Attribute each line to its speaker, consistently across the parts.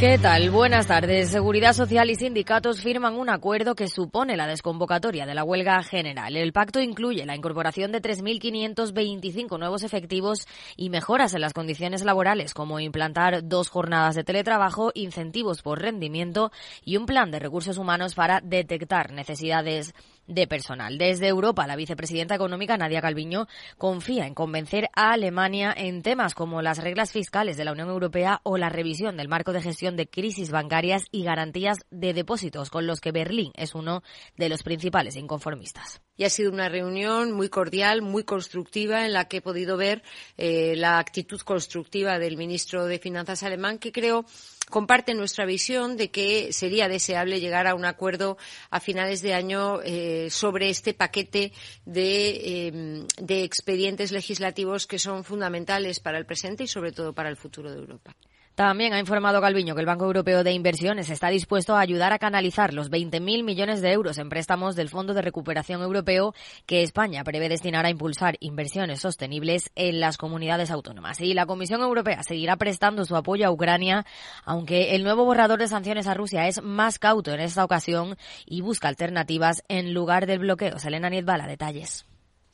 Speaker 1: ¿Qué tal? Buenas tardes. Seguridad Social y sindicatos firman un acuerdo que supone la desconvocatoria de la huelga general. El pacto incluye la incorporación de 3.525 nuevos efectivos y mejoras en las condiciones laborales, como implantar dos jornadas de teletrabajo, incentivos por rendimiento y un plan de recursos humanos para detectar necesidades de personal. Desde Europa, la vicepresidenta económica Nadia Calviño confía en convencer a Alemania en temas como las reglas fiscales de la Unión Europea o la revisión del marco de gestión de crisis bancarias y garantías de depósitos, con los que Berlín es uno de los principales inconformistas.
Speaker 2: Y ha sido una reunión muy cordial, muy constructiva, en la que he podido ver eh, la actitud constructiva del ministro de Finanzas alemán, que creo comparte nuestra visión de que sería deseable llegar a un acuerdo a finales de año eh, sobre este paquete eh, de expedientes legislativos que son fundamentales para el presente y sobre todo para el futuro de Europa.
Speaker 1: También ha informado Calviño que el Banco Europeo de Inversiones está dispuesto a ayudar a canalizar los 20.000 millones de euros en préstamos del Fondo de Recuperación Europeo que España prevé destinar a impulsar inversiones sostenibles en las comunidades autónomas. Y la Comisión Europea seguirá prestando su apoyo a Ucrania, aunque el nuevo borrador de sanciones a Rusia es más cauto en esta ocasión y busca alternativas en lugar del bloqueo. Selena Niedbala, detalles.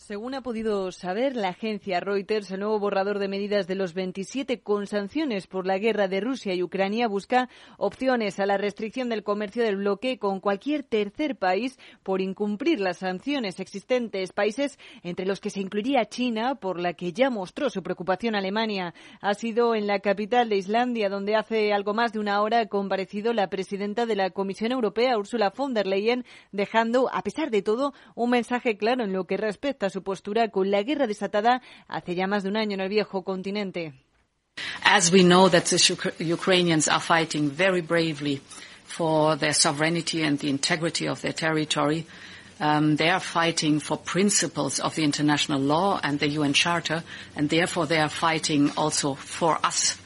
Speaker 3: Según ha podido saber la agencia Reuters, el nuevo borrador de medidas de los 27 con sanciones por la guerra de Rusia y Ucrania busca opciones a la restricción del comercio del bloque con cualquier tercer país por incumplir las sanciones existentes, países entre los que se incluiría China, por la que ya mostró su preocupación Alemania. Ha sido en la capital de Islandia, donde hace algo más de una hora ha comparecido la presidenta de la Comisión Europea, Ursula von der Leyen, dejando, a pesar de todo, un mensaje claro en lo que respecta a su postura con la guerra desatada hace ya más de un año en el viejo continente.
Speaker 4: As we know that the Ukrainians are fighting very bravely for their sovereignty and the integrity of their territory, um, they are fighting for principles of the international law and the UN Charter, and therefore they are fighting also for us.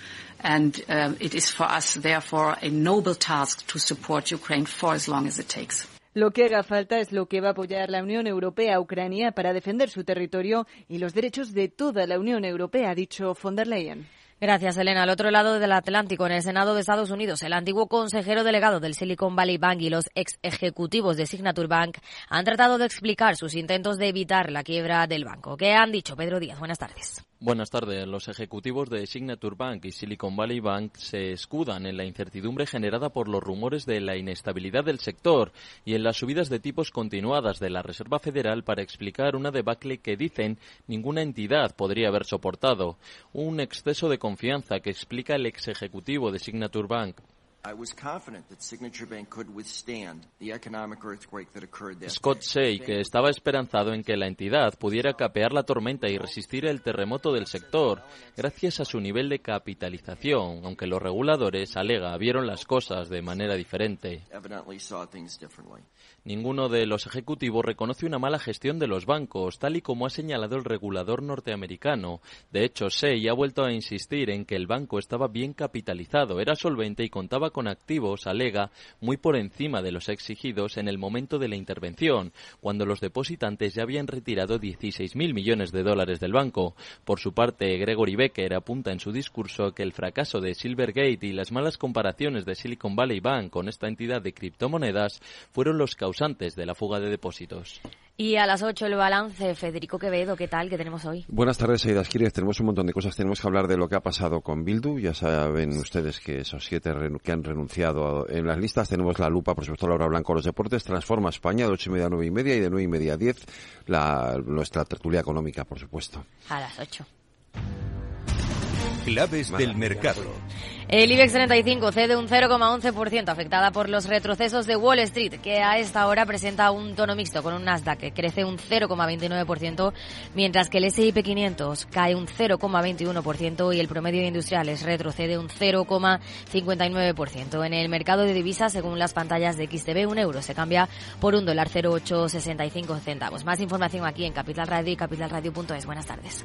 Speaker 4: And um, it is for us, therefore, a noble task to support Ukraine for as long as it takes.
Speaker 3: Lo que haga falta es lo que va a apoyar la Unión Europea a Ucrania para defender su territorio y los derechos de toda la Unión Europea, ha dicho von der Leyen.
Speaker 1: Gracias, Elena. Al otro lado del Atlántico, en el Senado de Estados Unidos, el antiguo consejero delegado del Silicon Valley Bank y los ex ejecutivos de Signature Bank han tratado de explicar sus intentos de evitar la quiebra del banco. ¿Qué han dicho? Pedro Díaz, buenas tardes.
Speaker 5: Buenas tardes. Los ejecutivos de Signature Bank y Silicon Valley Bank se escudan en la incertidumbre generada por los rumores de la inestabilidad del sector y en las subidas de tipos continuadas de la Reserva Federal para explicar una debacle que dicen ninguna entidad podría haber soportado. Un exceso de confianza que explica el ex ejecutivo de Signature Bank. Scott Shea, que estaba esperanzado en que la entidad pudiera capear la tormenta y resistir el terremoto del sector, gracias a su nivel de capitalización, aunque los reguladores, alega, vieron las cosas de manera diferente. Ninguno de los ejecutivos reconoce una mala gestión de los bancos, tal y como ha señalado el regulador norteamericano. De hecho, Shea ha vuelto a insistir en que el banco estaba bien capitalizado, era solvente y contaba con activos, alega, muy por encima de los exigidos en el momento de la intervención, cuando los depositantes ya habían retirado 16.000 millones de dólares del banco. Por su parte, Gregory Becker apunta en su discurso que el fracaso de Silvergate y las malas comparaciones de Silicon Valley Bank con esta entidad de criptomonedas fueron los causantes de la fuga de depósitos.
Speaker 1: Y a las 8 el balance. Federico Quevedo, ¿qué tal? ¿Qué tenemos hoy?
Speaker 6: Buenas tardes, Aida Esquires. Tenemos un montón de cosas. Tenemos que hablar de lo que ha pasado con Bildu. Ya saben ustedes que esos siete que han renunciado en las listas. Tenemos la lupa, por supuesto, Laura Blanco, los deportes. Transforma España de ocho y media a nueve y media y de nueve y media a diez la, nuestra tertulia económica, por supuesto.
Speaker 1: A las 8.
Speaker 7: Claves del mercado.
Speaker 1: El IBEX 35 cede un 0,11%, afectada por los retrocesos de Wall Street, que a esta hora presenta un tono mixto con un Nasdaq que crece un 0,29%, mientras que el S&P 500 cae un 0,21% y el promedio de industriales retrocede un 0,59%. En el mercado de divisas, según las pantallas de XTB, un euro se cambia por un dólar 0,865 centavos. Más información aquí en Capital Radio y capitalradio.es. Buenas tardes.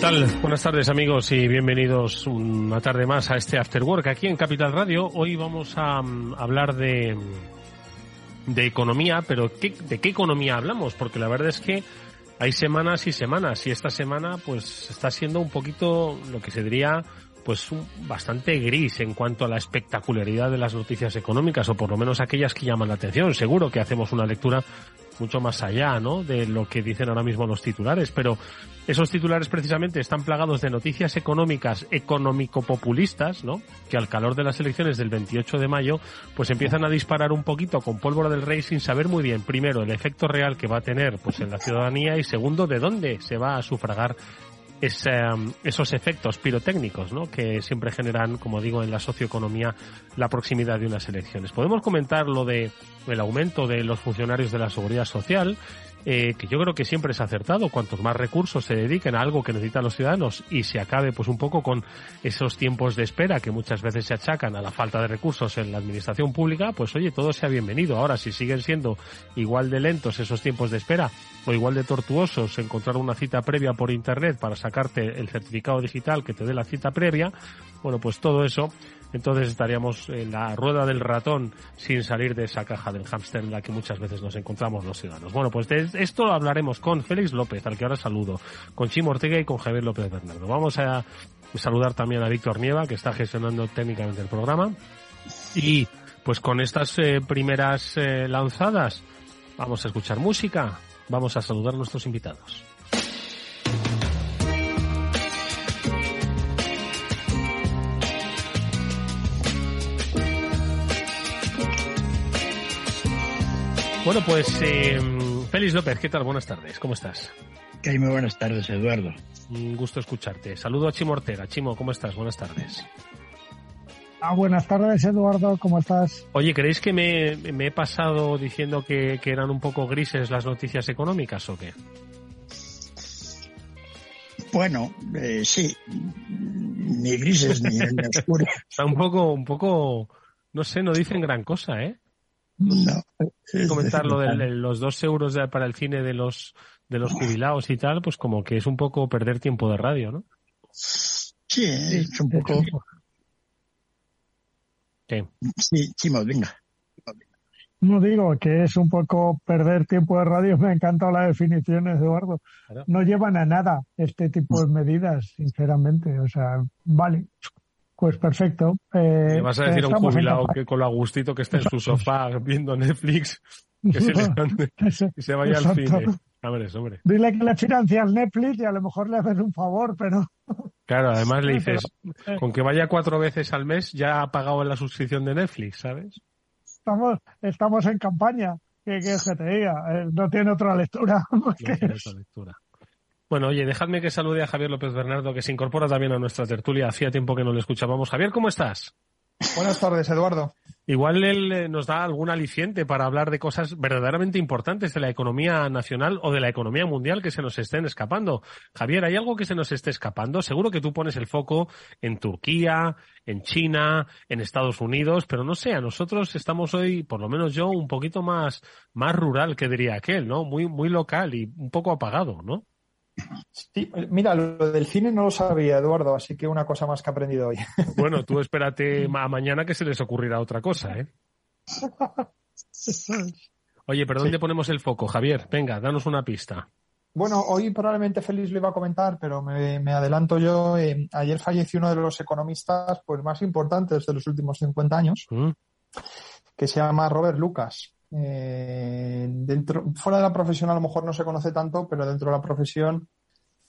Speaker 8: Buenas tardes amigos y bienvenidos una tarde más a este After Work aquí en Capital Radio. Hoy vamos a mm, hablar de, de economía, pero ¿qué- ¿de qué economía hablamos? Porque la verdad es que hay semanas y semanas y esta semana pues está siendo un poquito lo que se diría pues un- bastante gris en cuanto a la espectacularidad de las noticias económicas o por lo menos aquellas que llaman la atención. Seguro que hacemos una lectura mucho más allá, ¿no? De lo que dicen ahora mismo los titulares, pero esos titulares precisamente están plagados de noticias económicas económico-populistas, ¿no? Que al calor de las elecciones del 28 de mayo, pues empiezan a disparar un poquito con pólvora del rey sin saber muy bien, primero, el efecto real que va a tener, pues en la ciudadanía y segundo, de dónde se va a sufragar ese, um, esos efectos pirotécnicos, ¿no? Que siempre generan, como digo, en la socioeconomía la proximidad de unas elecciones. Podemos comentar lo de el aumento de los funcionarios de la seguridad social, eh, que yo creo que siempre es acertado. Cuantos más recursos se dediquen a algo que necesitan los ciudadanos y se acabe, pues un poco con esos tiempos de espera que muchas veces se achacan a la falta de recursos en la administración pública, pues oye, todo sea bienvenido. Ahora, si siguen siendo igual de lentos esos tiempos de espera o igual de tortuosos encontrar una cita previa por internet para sacarte el certificado digital que te dé la cita previa, bueno, pues todo eso entonces estaríamos en la rueda del ratón sin salir de esa caja del hámster en la que muchas veces nos encontramos los ciudadanos. Bueno, pues de esto hablaremos con Félix López, al que ahora saludo, con Chimo Ortega y con Javier López Bernardo. Vamos a saludar también a Víctor Nieva, que está gestionando técnicamente el programa. Y pues con estas eh, primeras eh, lanzadas vamos a escuchar música, vamos a saludar a nuestros invitados. Bueno, pues eh, Félix López, ¿qué tal? Buenas tardes, ¿cómo estás?
Speaker 9: Que hay muy buenas tardes, Eduardo.
Speaker 8: Un gusto escucharte. Saludo a Chimo Ortega. Chimo, ¿cómo estás? Buenas tardes.
Speaker 10: Ah, buenas tardes, Eduardo, ¿cómo estás?
Speaker 8: Oye, ¿creéis que me, me he pasado diciendo que, que, eran un poco grises las noticias económicas o qué?
Speaker 9: Bueno, eh, sí, ni grises ni, ni oscuras.
Speaker 8: Está un poco, un poco, no sé, no dicen gran cosa, ¿eh?
Speaker 9: No.
Speaker 8: comentar lo de los dos euros de, para el cine de los de los jubilados y tal, pues como que es un poco perder tiempo de radio, ¿no?
Speaker 9: Sí, es un poco.
Speaker 8: ¿Qué?
Speaker 9: Sí, Chimo, venga.
Speaker 10: No digo que es un poco perder tiempo de radio, me encanta la definición, Eduardo. Claro. No llevan a nada este tipo de medidas, sinceramente. O sea, vale, pues perfecto. Eh,
Speaker 8: ¿Le vas a decir a un jubilado que con lo agustito que está en su sofá viendo Netflix que se levante y se vaya al cine? Hombre, hombre.
Speaker 10: Dile que le financias Netflix y a lo mejor le haces un favor, pero...
Speaker 8: Claro, además le dices, con que vaya cuatro veces al mes ya ha pagado la suscripción de Netflix, ¿sabes?
Speaker 10: Estamos, estamos en campaña. ¿Qué quieres que te diga? Eh, no tiene otra lectura.
Speaker 8: No tiene otra lectura. Bueno, oye, dejadme que salude a Javier López Bernardo, que se incorpora también a nuestra tertulia. Hacía tiempo que no le escuchábamos. Javier, ¿cómo estás?
Speaker 11: Buenas tardes, Eduardo.
Speaker 8: Igual él eh, nos da algún aliciente para hablar de cosas verdaderamente importantes de la economía nacional o de la economía mundial que se nos estén escapando. Javier, ¿hay algo que se nos esté escapando? Seguro que tú pones el foco en Turquía, en China, en Estados Unidos, pero no sé, a nosotros estamos hoy, por lo menos yo, un poquito más, más rural que diría aquel, ¿no? Muy, muy local y un poco apagado, ¿no?
Speaker 11: Sí, mira, lo del cine no lo sabía, Eduardo, así que una cosa más que he aprendido hoy.
Speaker 8: Bueno, tú espérate a mañana que se les ocurrirá otra cosa, ¿eh? Oye, ¿pero dónde sí. ponemos el foco, Javier? Venga, danos una pista.
Speaker 11: Bueno, hoy probablemente Félix lo iba a comentar, pero me, me adelanto yo. Eh, ayer falleció uno de los economistas pues más importantes de los últimos 50 años, mm. que se llama Robert Lucas. Eh, dentro, fuera de la profesión a lo mejor no se conoce tanto, pero dentro de la profesión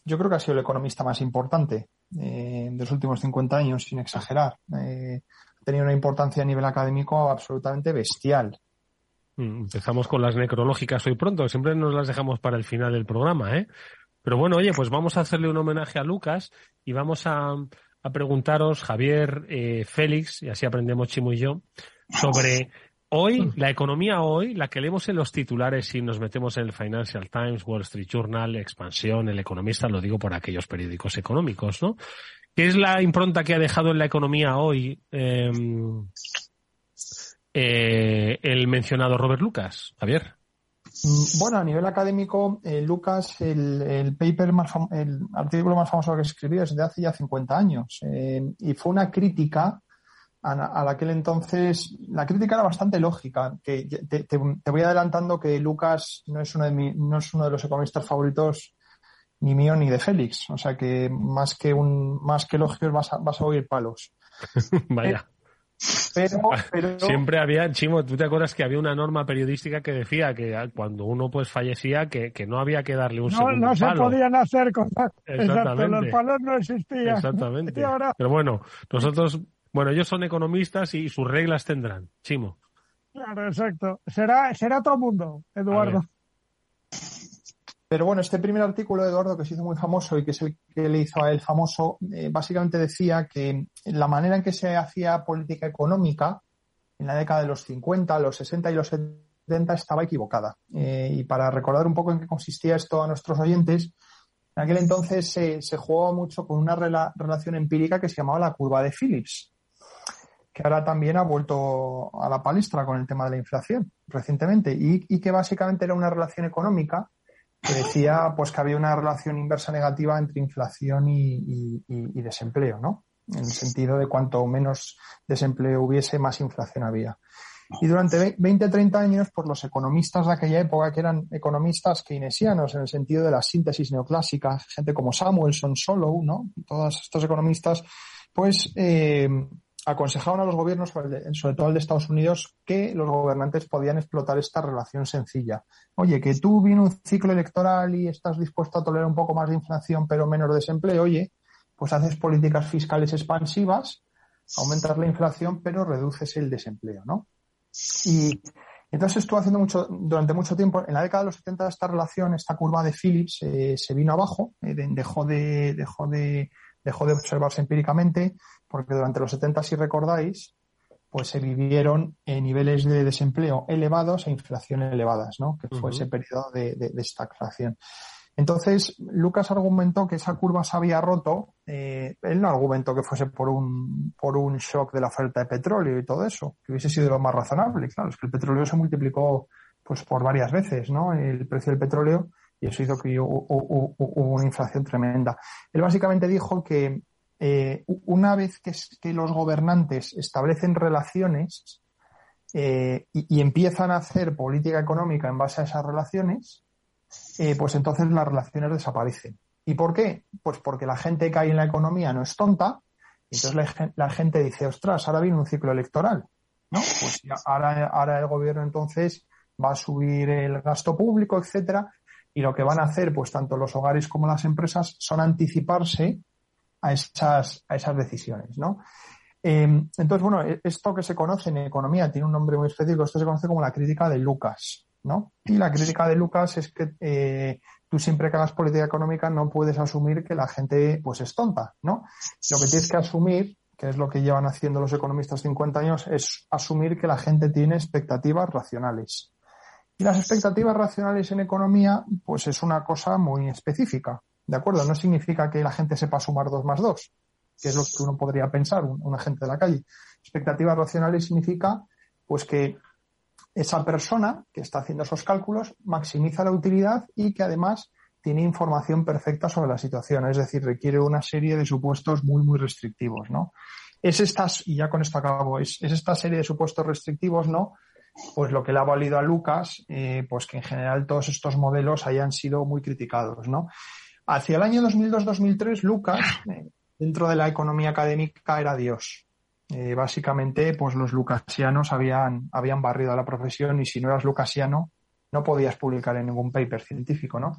Speaker 11: yo creo que ha sido el economista más importante eh, de los últimos 50 años, sin exagerar. Eh, ha tenido una importancia a nivel académico absolutamente bestial.
Speaker 8: Mm, empezamos con las necrológicas hoy pronto, siempre nos las dejamos para el final del programa, ¿eh? Pero bueno, oye, pues vamos a hacerle un homenaje a Lucas y vamos a, a preguntaros, Javier, Félix, y así aprendemos Chimo y yo, sobre hoy, la economía hoy, la que leemos en los titulares si nos metemos en el Financial Times, Wall Street Journal, Expansión, El Economista, lo digo por aquellos periódicos económicos, ¿no? ¿Qué es la impronta que ha dejado en la economía hoy eh, eh, el mencionado Robert Lucas, Javier?
Speaker 11: Mm, bueno, a nivel académico, eh, Lucas, el, el, paper más el artículo más famoso que escribió es de hace ya 50 años eh, y fue una crítica a, a, aquel entonces. La crítica era bastante lógica. Que te, te, te, voy adelantando que Lucas no es uno de mi, no es uno de los economistas favoritos ni mío ni de Félix. O sea que más que un más que elogios vas a, vas a oír palos.
Speaker 8: Vaya.
Speaker 11: Pero, pero,
Speaker 8: siempre había, Chimo, tú te acuerdas que había una norma periodística que decía que cuando uno pues fallecía que, que no había que darle un
Speaker 10: no,
Speaker 8: segundo
Speaker 10: no se
Speaker 8: palo.
Speaker 10: podían hacer cosas.
Speaker 8: Exactamente.
Speaker 10: Exacto, los palos no existían.
Speaker 8: Exactamente.
Speaker 10: Ahora,
Speaker 8: Pero bueno, nosotros, bueno, ellos son economistas y sus reglas tendrán. Chimo.
Speaker 10: claro, exacto. Será, será otro mundo, Eduardo.
Speaker 11: Pero bueno, este primer artículo de Eduardo, que se hizo muy famoso y que es el que le hizo a él famoso, eh, básicamente decía que la manera en que se hacía política económica en la década de los 50, los 60 y los 70 estaba equivocada. Eh, y para recordar un poco en qué consistía esto a nuestros oyentes, en aquel entonces se, se jugó mucho con una rela relación empírica que se llamaba la curva de Phillips, que ahora también ha vuelto a la palestra con el tema de la inflación recientemente, y, y que básicamente era una relación económica que decía pues que había una relación inversa negativa entre inflación y, desempleo, ¿no? En el sentido de cuanto menos desempleo hubiese, más inflación había. Y durante 20, 30 años, pues los economistas de aquella época, que eran economistas keynesianos en el sentido de la síntesis neoclásica, gente como Samuelson, Solow, ¿no? Todos estos economistas, pues eh, aconsejaban a los gobiernos, sobre todo el de Estados Unidos, que los gobernantes podían explotar esta relación sencilla. Oye, que tú viene un ciclo electoral y estás dispuesto a tolerar un poco más de inflación pero menos desempleo, oye, pues haces políticas fiscales expansivas, aumentas la inflación pero reduces el desempleo, ¿no? Y entonces estuvo haciendo mucho, durante mucho tiempo, en la década de los 70 esta relación, esta curva de Phillips eh, se vino abajo, eh, dejó de, dejó de, dejó de observarse empíricamente, porque durante los 70, si recordáis, pues se vivieron niveles de desempleo elevados e inflación elevadas, ¿no? Que fue uh -huh. ese periodo de, de, de, estagflación. Entonces, Lucas argumentó que esa curva se había roto. Eh, él no argumentó que fuese por un, por un shock de la oferta de petróleo y todo eso, que hubiese sido lo más razonable. Claro, es que el petróleo se multiplicó pues por varias veces, ¿no? El precio del petróleo y eso hizo que hubo, hubo, hubo una inflación tremenda. Él básicamente dijo que eh, una vez que, los gobernantes establecen relaciones eh, y, empiezan a hacer política económica en base a esas relaciones, eh, pues entonces las relaciones desaparecen. ¿Y por qué? Pues porque la gente que hay en la economía no es tonta, entonces la, la gente dice, ostras, ahora viene un ciclo electoral, ¿no? Pues ahora, ahora el gobierno entonces va a subir el gasto público, etcétera, y lo que van a hacer, pues tanto los hogares como las empresas, son anticiparse a esas, a esas decisiones, ¿no? Eh, entonces, bueno, esto que se conoce en economía tiene un nombre muy específico, esto se conoce como la crítica de Lucas, ¿no? Y la crítica de Lucas es que eh, tú siempre que hagas política económica no puedes asumir que la gente pues es tonta, ¿no? Lo que tienes que asumir, que es lo que llevan haciendo los economistas 50 años, es asumir que la gente tiene expectativas racionales. Y las expectativas racionales en economía, pues es una cosa muy específica. ¿De acuerdo? No significa que la gente sepa sumar dos más dos, que es lo que uno podría pensar, un, una gente de la calle. Expectativas racionales significa, pues que esa persona que está haciendo esos cálculos maximiza la utilidad y que además tiene información perfecta sobre la situación. Es decir, requiere una serie de supuestos muy, muy restrictivos, ¿no? Es estas, y ya con esto acabo, es, es esta serie de supuestos restrictivos, ¿no? pues lo que le ha valido a Lucas, eh, pues que en general todos estos modelos hayan sido muy criticados, ¿no? Hacia el año 2002-2003, Lucas, eh, dentro de la economía académica, era Dios. Eh, básicamente, pues los lucasianos habían, habían barrido a la profesión y si no eras lucasiano, no podías publicar en ningún paper científico, ¿no?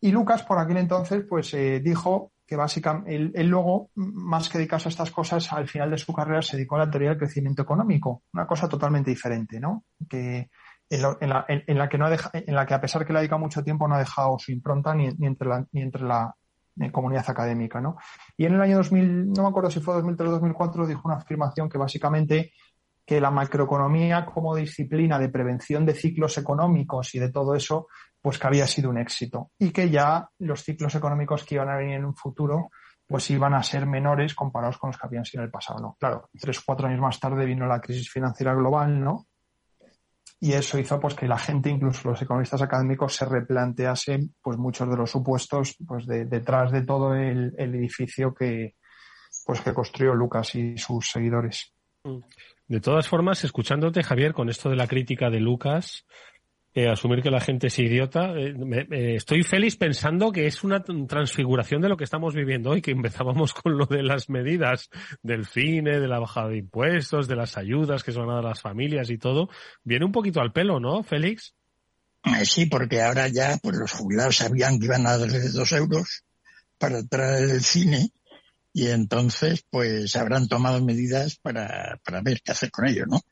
Speaker 11: Y Lucas, por aquel entonces, pues eh, dijo que básicamente él, luego, más que dedicarse a estas cosas, al final de su carrera se dedicó a la teoría del crecimiento económico, una cosa totalmente diferente, ¿no? Que en, la, en, la, que no deja, en la que a pesar que le ha dedicado mucho tiempo no ha dejado su impronta ni, ni entre la, ni entre la eh, comunidad académica, ¿no? Y en el año 2000, no me acuerdo si fue 2003 o 2004, dijo una afirmación que básicamente que la macroeconomía como disciplina de prevención de ciclos económicos y de todo eso, pues que había sido un éxito y que ya los ciclos económicos que iban a venir en un futuro pues iban a ser menores comparados con los que habían sido en el pasado, ¿no? Claro, tres o cuatro años más tarde vino la crisis financiera global, ¿no? Y eso hizo pues que la gente, incluso los economistas académicos, se replanteasen pues muchos de los supuestos pues detrás de todo el, el, edificio que pues que construyó Lucas y sus seguidores.
Speaker 8: Mm. De todas formas, escuchándote, Javier, con esto de la crítica de Lucas, eh, asumir que la gente es idiota, eh, eh, estoy feliz pensando que es una transfiguración de lo que estamos viviendo hoy, que empezábamos con lo de las medidas del cine, de la bajada de impuestos, de las ayudas que se van a dar a las familias y todo. Viene un poquito al pelo, ¿no, Félix?
Speaker 9: Sí, porque ahora ya pues los jubilados sabían que iban a darle dos euros para traer el cine y entonces pues habrán tomado medidas para, para ver qué hacer con ello, ¿no?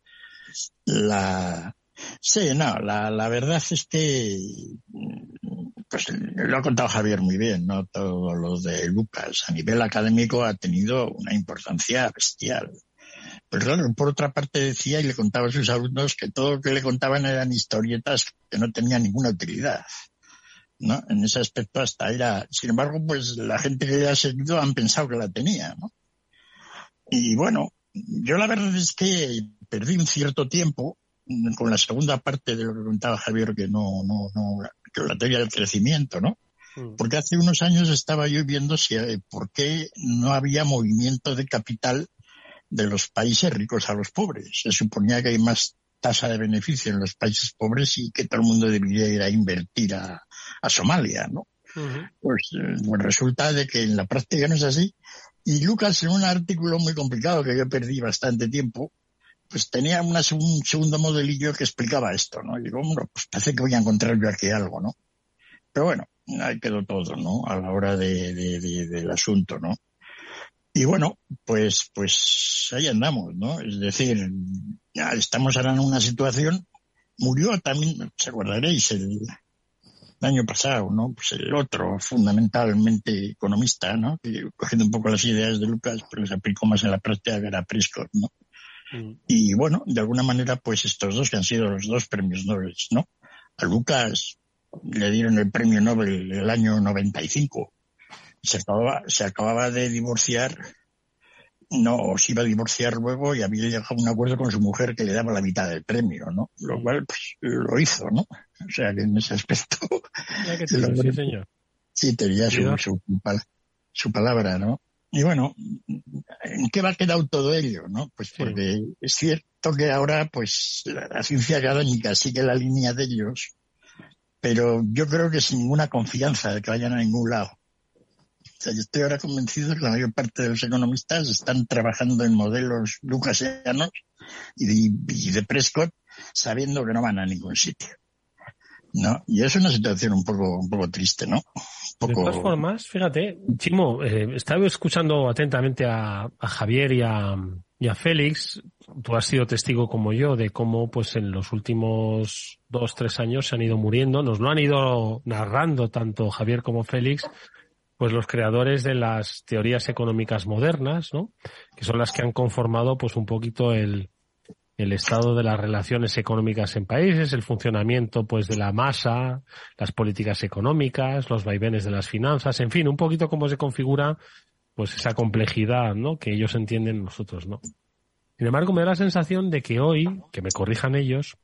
Speaker 9: La, sí, no, la, la verdad es que pues lo ha contado Javier muy bien, ¿no? Todo lo de Lucas a nivel académico ha tenido una importancia bestial. Pues claro, por otra parte decía y le contaba a sus alumnos que todo lo que le contaban eran historietas que no tenían ninguna utilidad. ¿no? En ese aspecto hasta era, sin embargo, pues la gente que le ha seguido han pensado que la tenía, ¿no? Y bueno, yo la verdad es que perdí un cierto tiempo con la segunda parte de lo que contaba Javier, que no, no, no, que la teoría del crecimiento, ¿no? Mm. Porque hace unos años estaba yo viendo si, eh, por qué no había movimiento de capital de los países ricos a los pobres. Se suponía que hay más tasa de beneficio en los países pobres y que todo el mundo debería ir a invertir a, a Somalia, ¿no? Pues, pues, resulta de que en la práctica no es así. Y Lucas, en un artículo muy complicado que yo perdí bastante tiempo, pues tenía un segundo modelillo que explicaba esto, ¿no? Y digo, bueno, pues parece que voy a encontrar yo aquí algo, ¿no? Pero bueno, ahí quedó todo, ¿no? A la hora de, de, de, del asunto, ¿no? Y bueno, pues, pues ahí andamos, ¿no? Es decir, ya estamos ahora en una situación, murió también, se acordaréis, el, año pasado, ¿no? Pues el otro, fundamentalmente economista, ¿no? Que cogiendo un poco las ideas de Lucas, pero las aplicó más en la práctica que era Prescott, ¿no? Mm. Y bueno, de alguna manera, pues estos dos que han sido los dos premios Nobel, ¿no? A Lucas le dieron el premio Nobel el año 95. Se acababa, se acababa de divorciar no se iba a divorciar luego y había llegado a un acuerdo con su mujer que le daba la mitad del premio, ¿no? Lo cual, pues, lo hizo, ¿no? O sea que en ese aspecto...
Speaker 8: sí, señor.
Speaker 9: Sí, tenía su, su, su, palabra, ¿no? Y bueno, ¿en qué va a quedar todo ello, no? Pues porque es cierto que ahora, pues, la ciencia académica sigue la línea de ellos, pero yo creo que sin ninguna confianza de que vayan a ningún lado yo estoy ahora convencido de que la mayor parte de los economistas están trabajando en modelos lucasianos y de, de Prescott sabiendo que no van a ningún sitio. ¿No? Y es una situación un poco, un poco triste, ¿no?
Speaker 8: De todas formas, fíjate, Chimo, eh, estaba escuchando atentamente a, Javier y a, y a, Félix. Tú has sido testigo como yo de cómo, pues, en los últimos dos, tres años se han ido muriendo. Nos lo han ido narrando tanto Javier como Félix pues los creadores de las teorías económicas modernas, ¿no? Que son las que han conformado pues un poquito el, el estado de las relaciones económicas en países, el funcionamiento pues de la masa, las políticas económicas, los vaivenes de las finanzas, en fin, un poquito cómo se configura pues esa complejidad, ¿no? Que ellos entienden nosotros, ¿no? Sin embargo, me da la sensación de que hoy, que me corrijan ellos,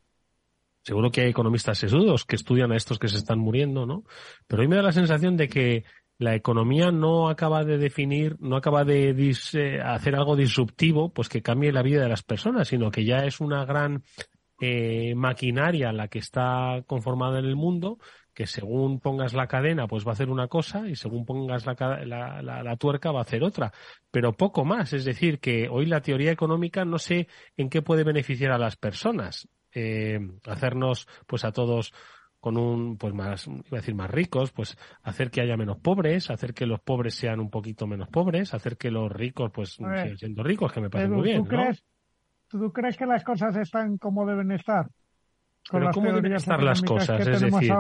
Speaker 8: seguro que hay economistas sesudos que estudian a estos que se están muriendo, ¿no? Pero hoy me da la sensación de que la economía no acaba de definir, no acaba de eh, hacer algo disruptivo, pues que cambie la vida de las personas, sino que ya es una gran eh, maquinaria la que está conformada en el mundo, que según pongas la cadena, pues va a hacer una cosa y según pongas la, la, la, tuerca va a hacer otra. Pero poco más. Es decir, que hoy la teoría económica no sé en qué puede beneficiar a las personas. Eh, hacernos, pues a todos con un, pues más, iba a decir más ricos, pues hacer que haya menos pobres, hacer que los pobres sean un poquito menos pobres, hacer que los ricos pues sigan siendo ricos, que me parece muy bien,
Speaker 10: ¿tú crees, ¿Tú crees que las cosas están como deben estar?
Speaker 8: Con pero ¿cómo deben estar las cosas? Es decir,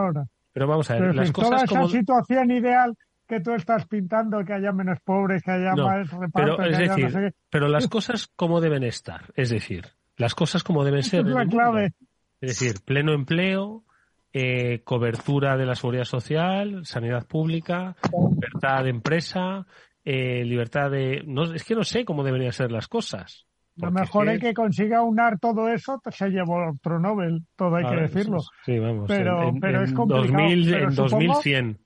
Speaker 8: pero vamos a ver, las cosas
Speaker 10: toda
Speaker 8: como...
Speaker 10: esa situación ideal que tú estás pintando, que haya menos pobres, que haya más reparto,
Speaker 8: pero, es decir, pero las cosas como deben estar, es decir, las cosas como deben ser.
Speaker 10: Es la clave.
Speaker 8: Es decir, pleno empleo, eh, cobertura de la seguridad social, sanidad pública, libertad de empresa, eh, libertad de... No, es que no sé cómo deberían ser las cosas.
Speaker 10: Lo mejor es que consiga unar todo eso se llevó otro Nobel, todo hay que decirlo.
Speaker 8: Sí, vamos.
Speaker 10: Pero, pero es complicado.
Speaker 8: en 2100.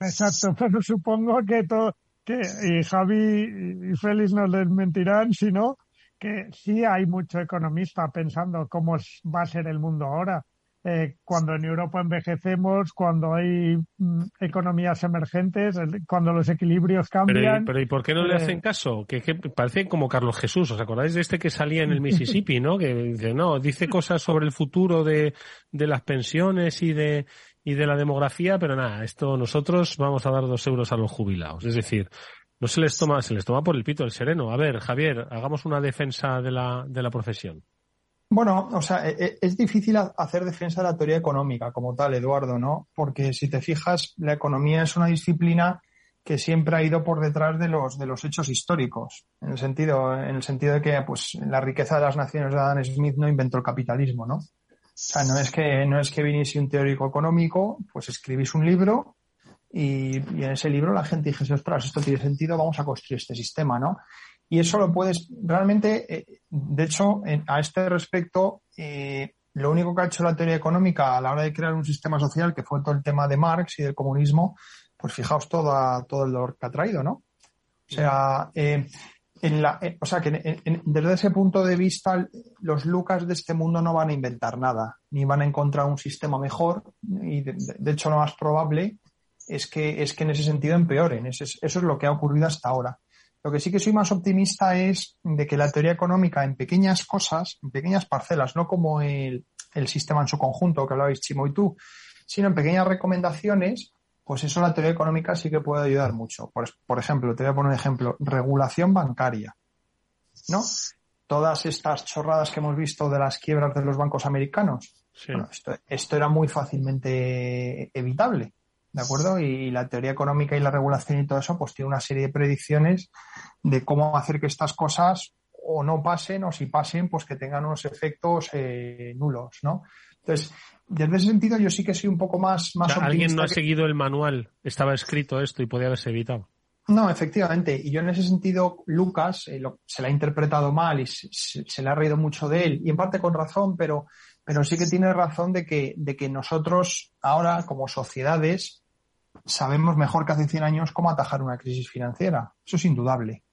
Speaker 10: Exacto, pero supongo que todo, que y Javi y Félix no les mentirán, sino que sí hay mucho economista pensando cómo va a ser el mundo ahora. Eh, cuando en Europa envejecemos, cuando hay mm, economías emergentes, cuando los equilibrios cambian.
Speaker 8: Pero, ¿y por qué no le eh, hacen caso? Que, parece como Carlos Jesús, ¿os acordáis de este que salía en el Mississippi, no? Que dice, no, dice cosas sobre el futuro de, de las pensiones y de, y de la demografía, pero nada, esto nosotros vamos a dar dos euros a los jubilados. Es decir, no se les toma, se les toma por el pito el sereno. A ver, Javier, hagamos una defensa de la, de la profesión.
Speaker 11: Bueno, o sea, e, e, es difícil hacer defensa de la teoría económica como tal, Eduardo, ¿no? Porque si te fijas, la economía es una disciplina que siempre ha ido por detrás de los, de los hechos históricos, en el sentido, en el sentido de que, pues, la riqueza de las naciones de Adam Smith no inventó el capitalismo, ¿no? O sea, no es que, no es que viniese un teórico económico, pues escribís un libro y, en ese libro la gente dijese, ostras, esto tiene sentido, vamos a construir este sistema, ¿no? Y eso lo puedes, realmente, eh, de hecho, a este respecto, eh, lo único que ha hecho la teoría económica a la hora de crear un sistema social, que fue todo el tema de Marx y del comunismo, pues fijaos todo, todo el dolor que ha traído, ¿no? O sea, eh, en la, o sea que desde ese punto de vista, los Lucas de este mundo no van a inventar nada, ni van a encontrar un sistema mejor, y de, hecho lo más probable es que, es que en ese sentido empeoren. eso es lo que ha ocurrido hasta ahora. Lo que sí que soy más optimista es de que la teoría económica en pequeñas cosas, en pequeñas parcelas, no como el, sistema en su conjunto que hablabais Chimo y tú, sino en pequeñas recomendaciones, pues eso la teoría económica sí que puede ayudar mucho. Por, ejemplo, te voy a poner un ejemplo, regulación bancaria. ¿No? Todas estas chorradas que hemos visto de las quiebras de los bancos americanos. esto era muy fácilmente evitable. ¿De acuerdo? Y la teoría económica y la regulación y todo eso, pues tiene una serie de predicciones de cómo hacer que estas cosas o no pasen o si pasen, pues que tengan unos efectos eh, nulos, ¿no? Entonces, desde ese sentido yo sí que soy un poco más, más
Speaker 8: Alguien no ha seguido el manual, estaba escrito esto y podía haberse evitado.
Speaker 11: No, efectivamente. Y yo en ese sentido, Lucas eh, se le ha interpretado mal y se, se, le ha reído mucho de él, y en parte con razón, pero, pero sí que tiene razón de que, de que nosotros ahora, como sociedades, sabemos mejor que hace 100 años cómo atajar una crisis financiera. Eso es indudable.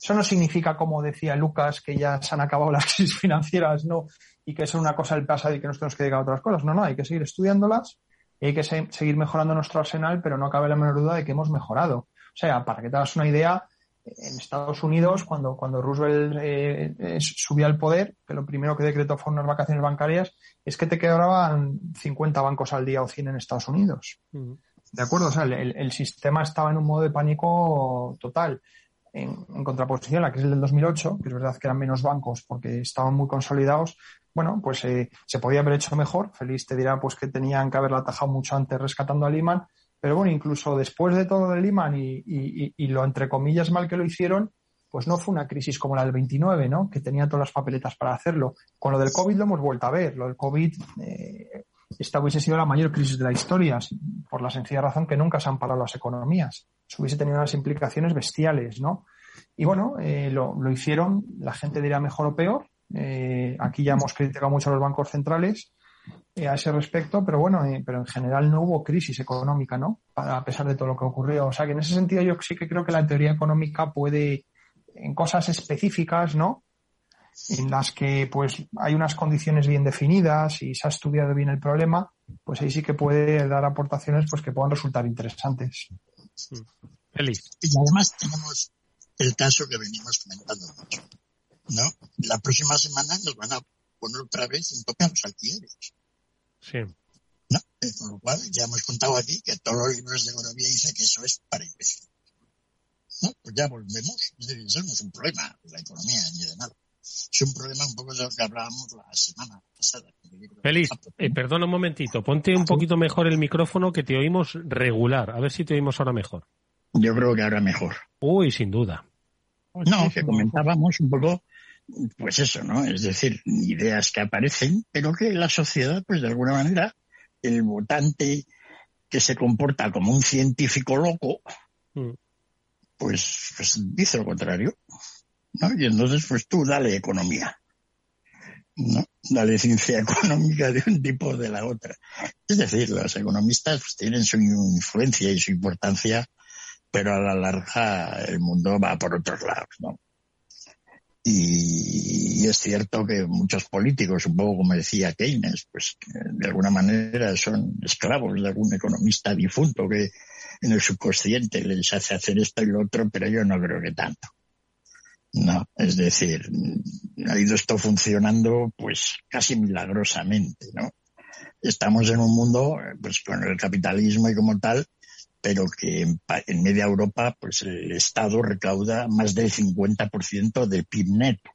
Speaker 11: Eso no significa, como decía Lucas, que ya se han acabado las crisis financieras, no, y que es una cosa del pasado y que nos tenemos que dedicar a otras cosas. No, no, hay que seguir estudiándolas y hay que seguir mejorando nuestro arsenal, pero no cabe la menor duda de que hemos mejorado. O sea, para que te hagas una idea, en Estados Unidos, cuando, cuando Roosevelt eh, subió al poder, que lo primero que decretó fue unas vacaciones bancarias, es que te quedaban 50 bancos al día o 100 en Estados Unidos. ¿De acuerdo? O sea, el, sistema estaba en un modo de pánico total. En, contraposición a la crisis del 2008, que es verdad que eran menos bancos porque estaban muy consolidados, bueno, pues eh, se podía haber hecho mejor. Feliz te dirá pues que tenían que haberla atajado mucho antes rescatando a Lehman, pero bueno, incluso después de todo de Lehman y, y, lo entre comillas mal que lo hicieron, pues no fue una crisis como la del 29, ¿no? Que tenía todas las papeletas para hacerlo. Con lo del COVID lo hemos vuelto a ver. Lo del COVID eh, esta hubiese sido la mayor crisis de la historia, por la sencilla razón que nunca se han parado las economías. Eso hubiese tenido unas implicaciones bestiales, ¿no? Y bueno, eh, lo, hicieron, la gente dirá mejor o peor. Eh, aquí ya hemos criticado mucho a los bancos centrales eh, a ese respecto, pero bueno, pero en general no hubo crisis económica, ¿no? A pesar de todo lo que ocurrió. O sea que en ese sentido yo sí que creo que la teoría económica puede, en cosas específicas, ¿no? En las que pues hay unas condiciones bien definidas y se ha estudiado bien el problema, pues ahí sí que puede dar aportaciones pues que puedan resultar interesantes.
Speaker 8: Feliz.
Speaker 9: Y además tenemos el caso que venimos comentando mucho. ¿no? La próxima semana nos van a poner otra vez en tope a los alquileres.
Speaker 8: Sí.
Speaker 9: ¿No? Eh, con lo cual, ya hemos contado aquí que todos los libros de economía dicen que eso es para imbéciles. ¿No? Pues ya volvemos. Es decir, eso no es un problema de la economía ni de nada. Es un problema un poco de lo que hablábamos la semana pasada.
Speaker 8: Feliz, eh, perdona un momentito. Ponte un poquito mejor el micrófono que te oímos regular. A ver si te oímos ahora mejor.
Speaker 9: Yo creo que ahora mejor.
Speaker 8: Uy, sin duda.
Speaker 9: No, que comentábamos un poco, pues eso, ¿no? Es decir, ideas que aparecen, pero que la sociedad, pues de alguna manera, el votante que se comporta como un científico loco,
Speaker 8: Mm.
Speaker 9: pues, pues dice lo contrario. ¿No? Y entonces, pues tú dale economía. ¿no? Dale ciencia económica de un tipo o de la otra. Es decir, los economistas pues, tienen su influencia y su importancia, pero a la larga el mundo va por otros lados, ¿no? Y, es cierto que muchos políticos, un poco como decía Keynes, pues de alguna manera son esclavos de algún economista difunto que en el subconsciente les hace hacer esto y lo otro, pero yo no creo que tanto. No, es decir, ha ido esto funcionando pues casi milagrosamente, ¿no? Estamos en un mundo pues con el capitalismo y como tal, pero que en, en media Europa pues el Estado recauda más del 50% del PIB neto,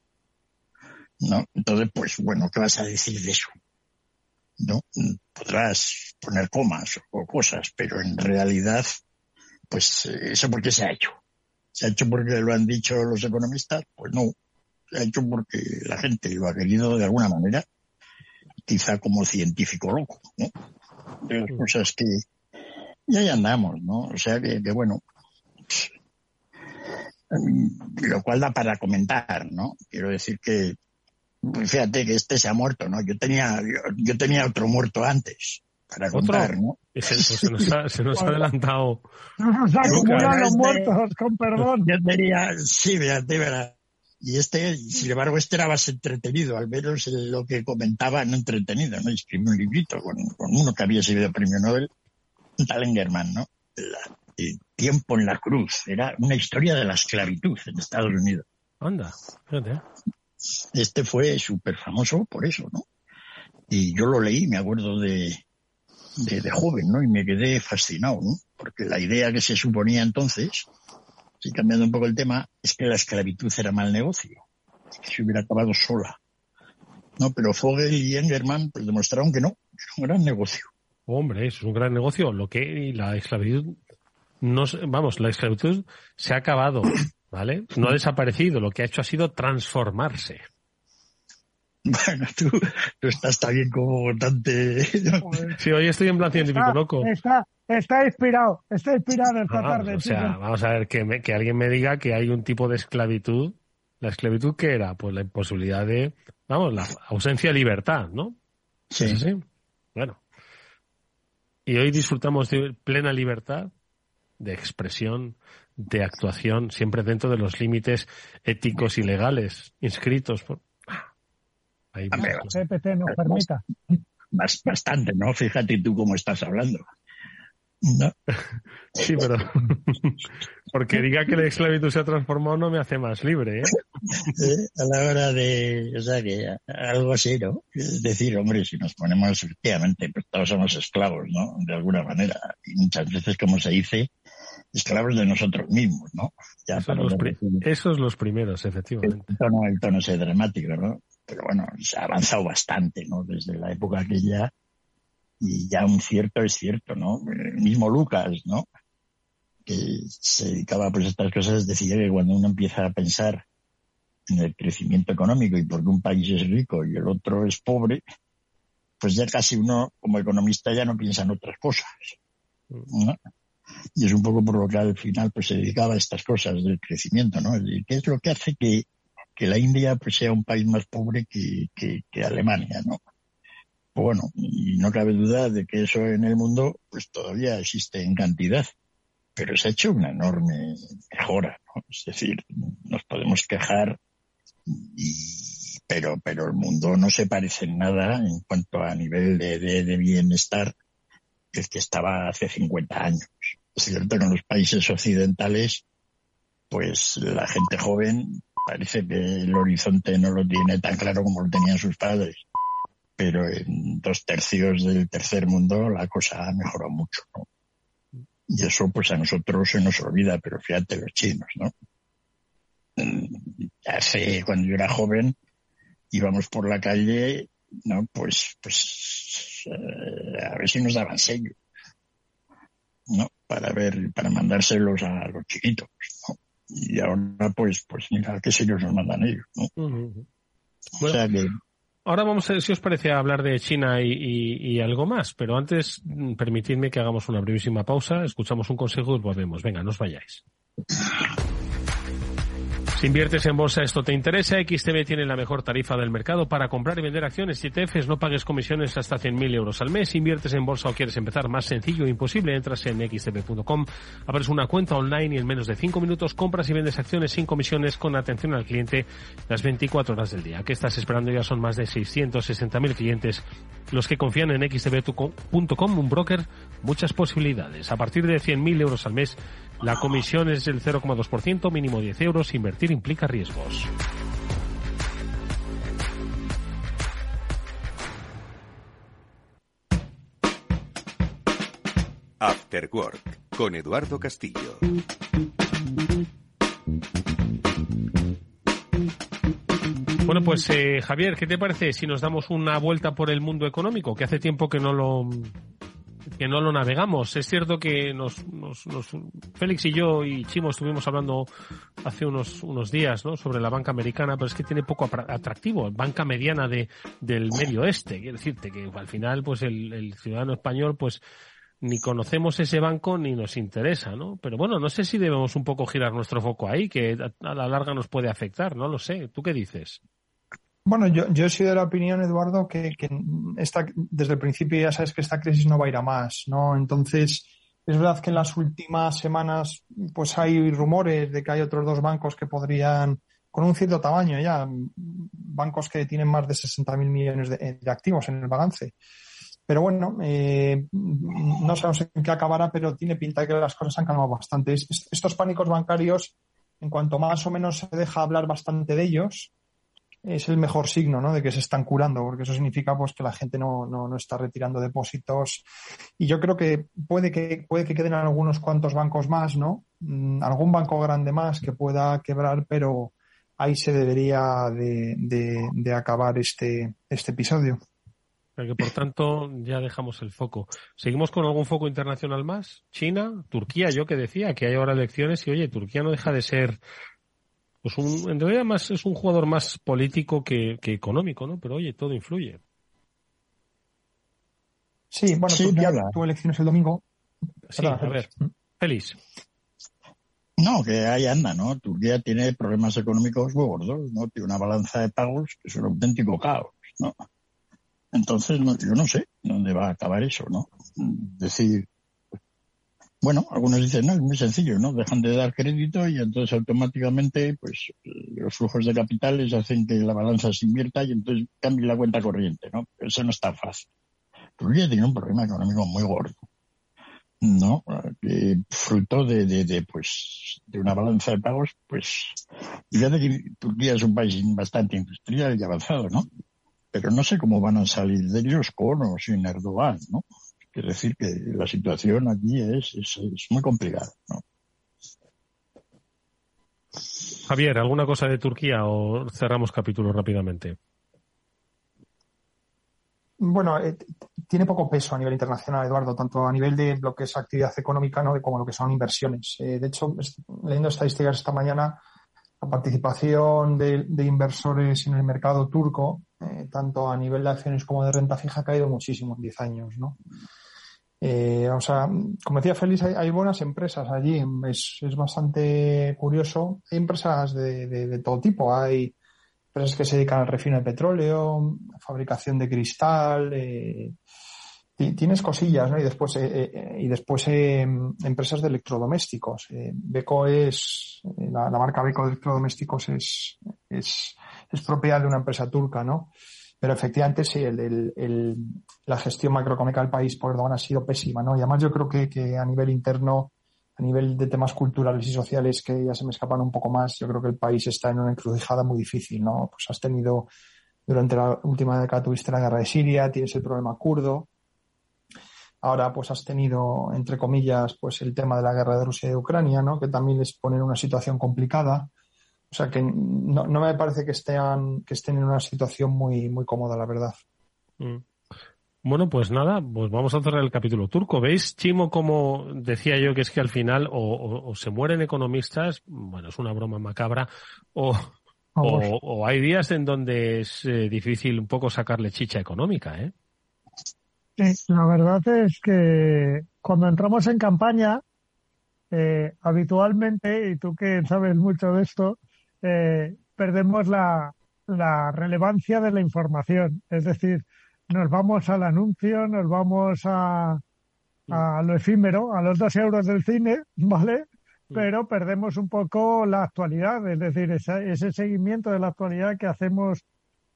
Speaker 9: ¿no? Entonces, pues bueno, ¿qué vas a decir de eso? ¿No? Podrás poner comas o cosas, pero en realidad, pues eso porque se ha hecho. ¿Se ha hecho porque lo han dicho los economistas? Pues no. Se ha hecho porque la gente lo ha querido de alguna manera, quizá como científico loco, ¿no? De las cosas que... Y ahí andamos, ¿no? O sea que, que bueno, lo cual da para comentar, ¿no? Quiero decir que, fíjate que este se ha muerto, ¿no? Yo tenía, yo, yo tenía otro muerto antes para contar, ¿no?
Speaker 8: Ese- pues se, nos ha, se nos ha adelantado.
Speaker 10: Nos acumulan los
Speaker 9: Este-
Speaker 10: muertos, con perdón.
Speaker 9: Yo tenía, sí, fíjate, verá. Y este, sin embargo, este era más entretenido, al menos en lo que comentaba, no entretenido, ¿no? Escribí un librito con, con uno que había sido premio Nobel, un tal Engerman, ¿no? La- el tiempo en la cruz. Era una historia de la esclavitud en Estados Unidos.
Speaker 8: Anda, fíjate.
Speaker 9: Este fue súper famoso por eso, ¿no? Y yo lo leí, me acuerdo de, de, joven, ¿no? Y me quedé fascinado, ¿no? Porque la idea que se suponía entonces, sí, cambiando un poco el tema, es que la esclavitud era mal negocio, que se hubiera acabado sola. No, pero Fogel y Engerman pues demostraron que no, era un gran negocio.
Speaker 8: Hombre, es un gran negocio. Lo que y la esclavitud no vamos, la esclavitud se ha acabado, ¿vale? No ha desaparecido, lo que ha hecho ha sido transformarse.
Speaker 9: Bueno, tú, tú estás también como votante.
Speaker 8: Sí, hoy estoy en plan científico
Speaker 10: Está,
Speaker 8: loco.
Speaker 10: está, está inspirado, está inspirado esta
Speaker 8: Ah,
Speaker 10: tarde.
Speaker 8: o sea,
Speaker 10: chico.
Speaker 8: vamos a ver, que, me- que alguien me diga que hay un tipo de esclavitud. ¿La esclavitud qué era? Pues la imposibilidad de, vamos, la ausencia de libertad, ¿no?
Speaker 9: Sí.
Speaker 8: ¿Es así? Bueno. Y hoy disfrutamos de plena libertad de expresión, de actuación, siempre dentro de los límites éticos y legales inscritos. Por... Ahí
Speaker 9: Hombre.
Speaker 10: CPT nos permita.
Speaker 9: Bas- Bastante, ¿no? Fíjate tú cómo estás hablando. ¿No?
Speaker 8: Sí, pero porque diga que la esclavitud se ha transformado no me hace más libre, ¿eh?
Speaker 9: ¿Eh? A la hora de, o sea, que algo así, ¿no? Es decir, hombre, si nos ponemos efectivamente, pues todos somos esclavos, ¿no? De alguna manera. Y muchas veces, como se dice, esclavos de nosotros mismos, ¿no? Ya
Speaker 8: Esos,
Speaker 9: para
Speaker 8: los pri- esos los primeros, efectivamente.
Speaker 9: el tono, el tono ese dramático, ¿no? Pero bueno, se ha avanzado bastante, ¿no? Desde la época aquella. Y ya un cierto es cierto, ¿no? El mismo Lucas, ¿no? Que se dedicaba pues a estas cosas, decía que cuando uno empieza a pensar en el crecimiento económico y porque un país es rico y el otro es pobre, pues ya casi uno como economista ya no piensa en otras cosas. ¿no? Y es un poco por lo que al final pues se dedicaba a estas cosas del crecimiento, ¿no? Es decir, ¿Qué es lo que hace que, que la India pues sea un país más pobre que, que, Alemania, ¿no? Pues bueno, y no cabe duda de que eso en el mundo pues todavía existe en cantidad, pero se ha hecho una enorme mejora, ¿no? Es decir, nos podemos quejar pero, pero el mundo no se parece en nada en cuanto a nivel de, de, bienestar el que estaba hace 50 años. Es cierto que en los países occidentales, pues la gente joven parece que el horizonte no lo tiene tan claro como lo tenían sus padres. Pero en dos tercios del tercer mundo la cosa ha mejorado mucho, ¿no? Y eso pues a nosotros se nos olvida, pero fíjate los chinos, ¿no? Mm, hace, cuando yo era joven, íbamos por la calle, ¿no? Pues, pues, eh, a ver si nos daban sello, ¿no? Para ver, para mandárselos a los chiquitos, ¿no? Y ahora, pues, pues mira, qué sellos nos mandan ellos, ¿no?
Speaker 8: o sea que... Ahora vamos a ver si os parece hablar de China y, y, y, algo más, pero antes mm, permitidme que hagamos una brevísima pausa, escuchamos un consejo y volvemos. Venga, no os vayáis. Si inviertes en bolsa, esto te interesa. XTB tiene la mejor tarifa del mercado para comprar y vender acciones y ETFs. No pagues comisiones hasta 100.000 euros al mes. Si inviertes en bolsa o quieres empezar más sencillo imposible, entras en xtb.com, abres una cuenta online y en menos de 5 minutos compras y vendes acciones sin comisiones con atención al cliente las 24 horas del día. ¿Qué estás esperando? Ya son más de 660.000 clientes los que confían en xtb.com, un broker, muchas posibilidades. A partir de 100.000 euros al mes, la comisión es del 0,2%, mínimo 10 euros. Invertir implica riesgos.
Speaker 7: After Work con Eduardo Castillo.
Speaker 8: Bueno, pues eh, Javier, ¿qué te parece si nos damos una vuelta por el mundo económico? Que hace tiempo que no lo que no lo navegamos. Es cierto que nos, nos, Félix y yo y Chimo estuvimos hablando hace unos, unos días ¿no? sobre la banca americana, pero es que tiene poco atractivo. Banca mediana de, del medio oeste. Quiero decirte que al final, pues el, el ciudadano español, pues ni conocemos ese banco ni nos interesa, ¿no? Pero bueno, no sé si debemos un poco girar nuestro foco ahí, que a la larga nos puede afectar, no lo sé. ¿Tú qué dices?
Speaker 11: Bueno, yo, yo he sido de la opinión, Eduardo, que, esta, desde el principio ya sabes que esta crisis no va a ir a más, ¿no? Entonces, es verdad que en las últimas semanas, pues hay rumores de que hay otros dos bancos que podrían, con un cierto tamaño ya, bancos que tienen más de 60.000 millones de, activos en el balance. Pero bueno, eh, no sabemos en qué acabará, pero tiene pinta de que las cosas han calmado bastante. Estos pánicos bancarios, en cuanto más o menos se deja hablar bastante de ellos, es el mejor signo, ¿no? De que se están curando, porque eso significa pues que la gente no, no, no está retirando depósitos. Y yo creo que puede que, puede que queden algunos cuantos bancos más, ¿no? Mm, algún banco grande más que pueda quebrar, pero ahí se debería de, de, de acabar este, este episodio.
Speaker 8: Que por tanto ya dejamos el foco. ¿Seguimos con algún foco internacional más? China, Turquía, yo que decía que hay ahora elecciones y oye, Turquía no deja de ser pues un, en realidad más es un jugador más político que, que económico, ¿no? Pero oye, todo influye.
Speaker 11: Sí, bueno, tú ya tu elecciones el domingo.
Speaker 8: Sí, a ver, feliz.
Speaker 9: No, que ahí anda, ¿no? Turquía tiene problemas económicos muy gordos, ¿no? Tiene una balanza de pagos que es un auténtico caos, ¿no? Entonces, yo no sé dónde va a acabar eso, ¿no? Decir, bueno, algunos dicen, no, es muy sencillo, ¿no? Dejan de dar crédito y entonces automáticamente, pues, los flujos de capitales hacen que la balanza se invierta y entonces cambie la cuenta corriente, ¿no? Eso no es tan fácil. Turquía tiene un problema económico muy gordo, ¿no? fruto de, de, de, pues, de una balanza de pagos, pues, fíjate que Turquía es un país bastante industrial y avanzado, ¿no? Pero no sé cómo van a salir de ellos con o sin Erdogan, ¿no? Quiere decir que la situación aquí es, es, muy complicada. ¿no?
Speaker 8: Javier, ¿alguna cosa de Turquía o cerramos capítulo rápidamente?
Speaker 11: Bueno, eh, tiene poco peso a nivel internacional, Eduardo, tanto a nivel de lo que es actividad económica ¿no? como lo que son inversiones. Eh, de hecho, leyendo estadísticas esta mañana, la participación de, inversores en el mercado turco, eh, tanto a nivel de acciones como de renta fija, ha caído muchísimo en 10 años, ¿no? Eh, o sea, como decía Félix, hay, buenas empresas allí. Es, es bastante curioso. Hay empresas de, de, todo tipo. Hay empresas que se dedican al refino de petróleo, fabricación de cristal. Eh, tienes cosillas, ¿no? Y después, eh, eh y después eh, empresas de electrodomésticos. Beco es, la, la, marca Beco de electrodomésticos es, es, es propiedad de una empresa turca, ¿no? Pero efectivamente sí, la gestión macroeconómica del país por Erdogan ha sido pésima, ¿no? Y además yo creo que, a nivel interno, a nivel de temas culturales y sociales que ya se me escapan un poco más, yo creo que el país está en una encrucijada muy difícil, ¿no? Pues has tenido, durante la última década tuviste la guerra de Siria, tienes el problema kurdo, ahora pues has tenido, entre comillas, pues el tema de la guerra de Rusia y de Ucrania, ¿no? Que también les pone en una situación complicada. O sea que no, no me parece que estén, que estén en una situación muy, muy cómoda, la verdad.
Speaker 8: Mm. Bueno, pues nada, pues vamos a cerrar el capítulo turco. ¿Veis, Chimo, como decía yo, que es que al final o, se mueren economistas, bueno, es una broma macabra, o, o, hay días en donde es eh, difícil un poco sacarle chicha económica, ¿eh?
Speaker 10: la verdad es que cuando entramos en campaña, eh, habitualmente, y tú que sabes mucho de esto, eh, perdemos la, relevancia de la información. Es decir, nos vamos al anuncio, nos vamos a, a lo efímero, a los dos euros del cine, ¿vale? Pero perdemos un poco la actualidad, es decir, ese seguimiento de la actualidad que hacemos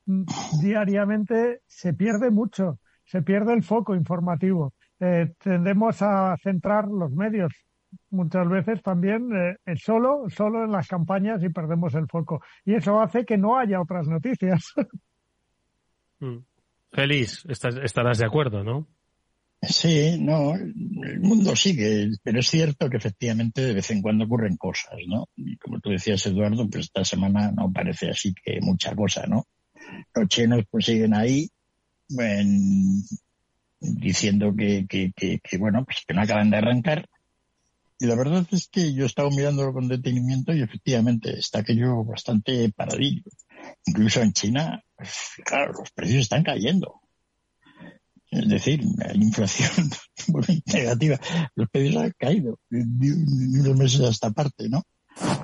Speaker 10: mm, diariamente se pierde mucho, se pierde el foco informativo. Eh, tendemos a centrar los medios muchas veces también eh, solo, solo en las campañas y perdemos el foco. Y eso hace que no haya otras noticias.
Speaker 8: Mm. Feliz, estarás de acuerdo, ¿no?
Speaker 9: Sí, no, el mundo sigue, pero es cierto que efectivamente de vez en cuando ocurren cosas, ¿no? Y como tú decías, Eduardo, pues esta semana no parece así que mucha cosa, ¿no? Los chinos pues siguen ahí, diciendo que, que, que, que, bueno, pues que no acaban de arrancar, y la verdad es que yo he estado mirándolo con detenimiento y efectivamente está aquello bastante paradillo. Incluso en China, pues, claro, los precios están cayendo. Es decir, la inflación muy negativa. Los precios han caído de, unos meses a esta parte, ¿no?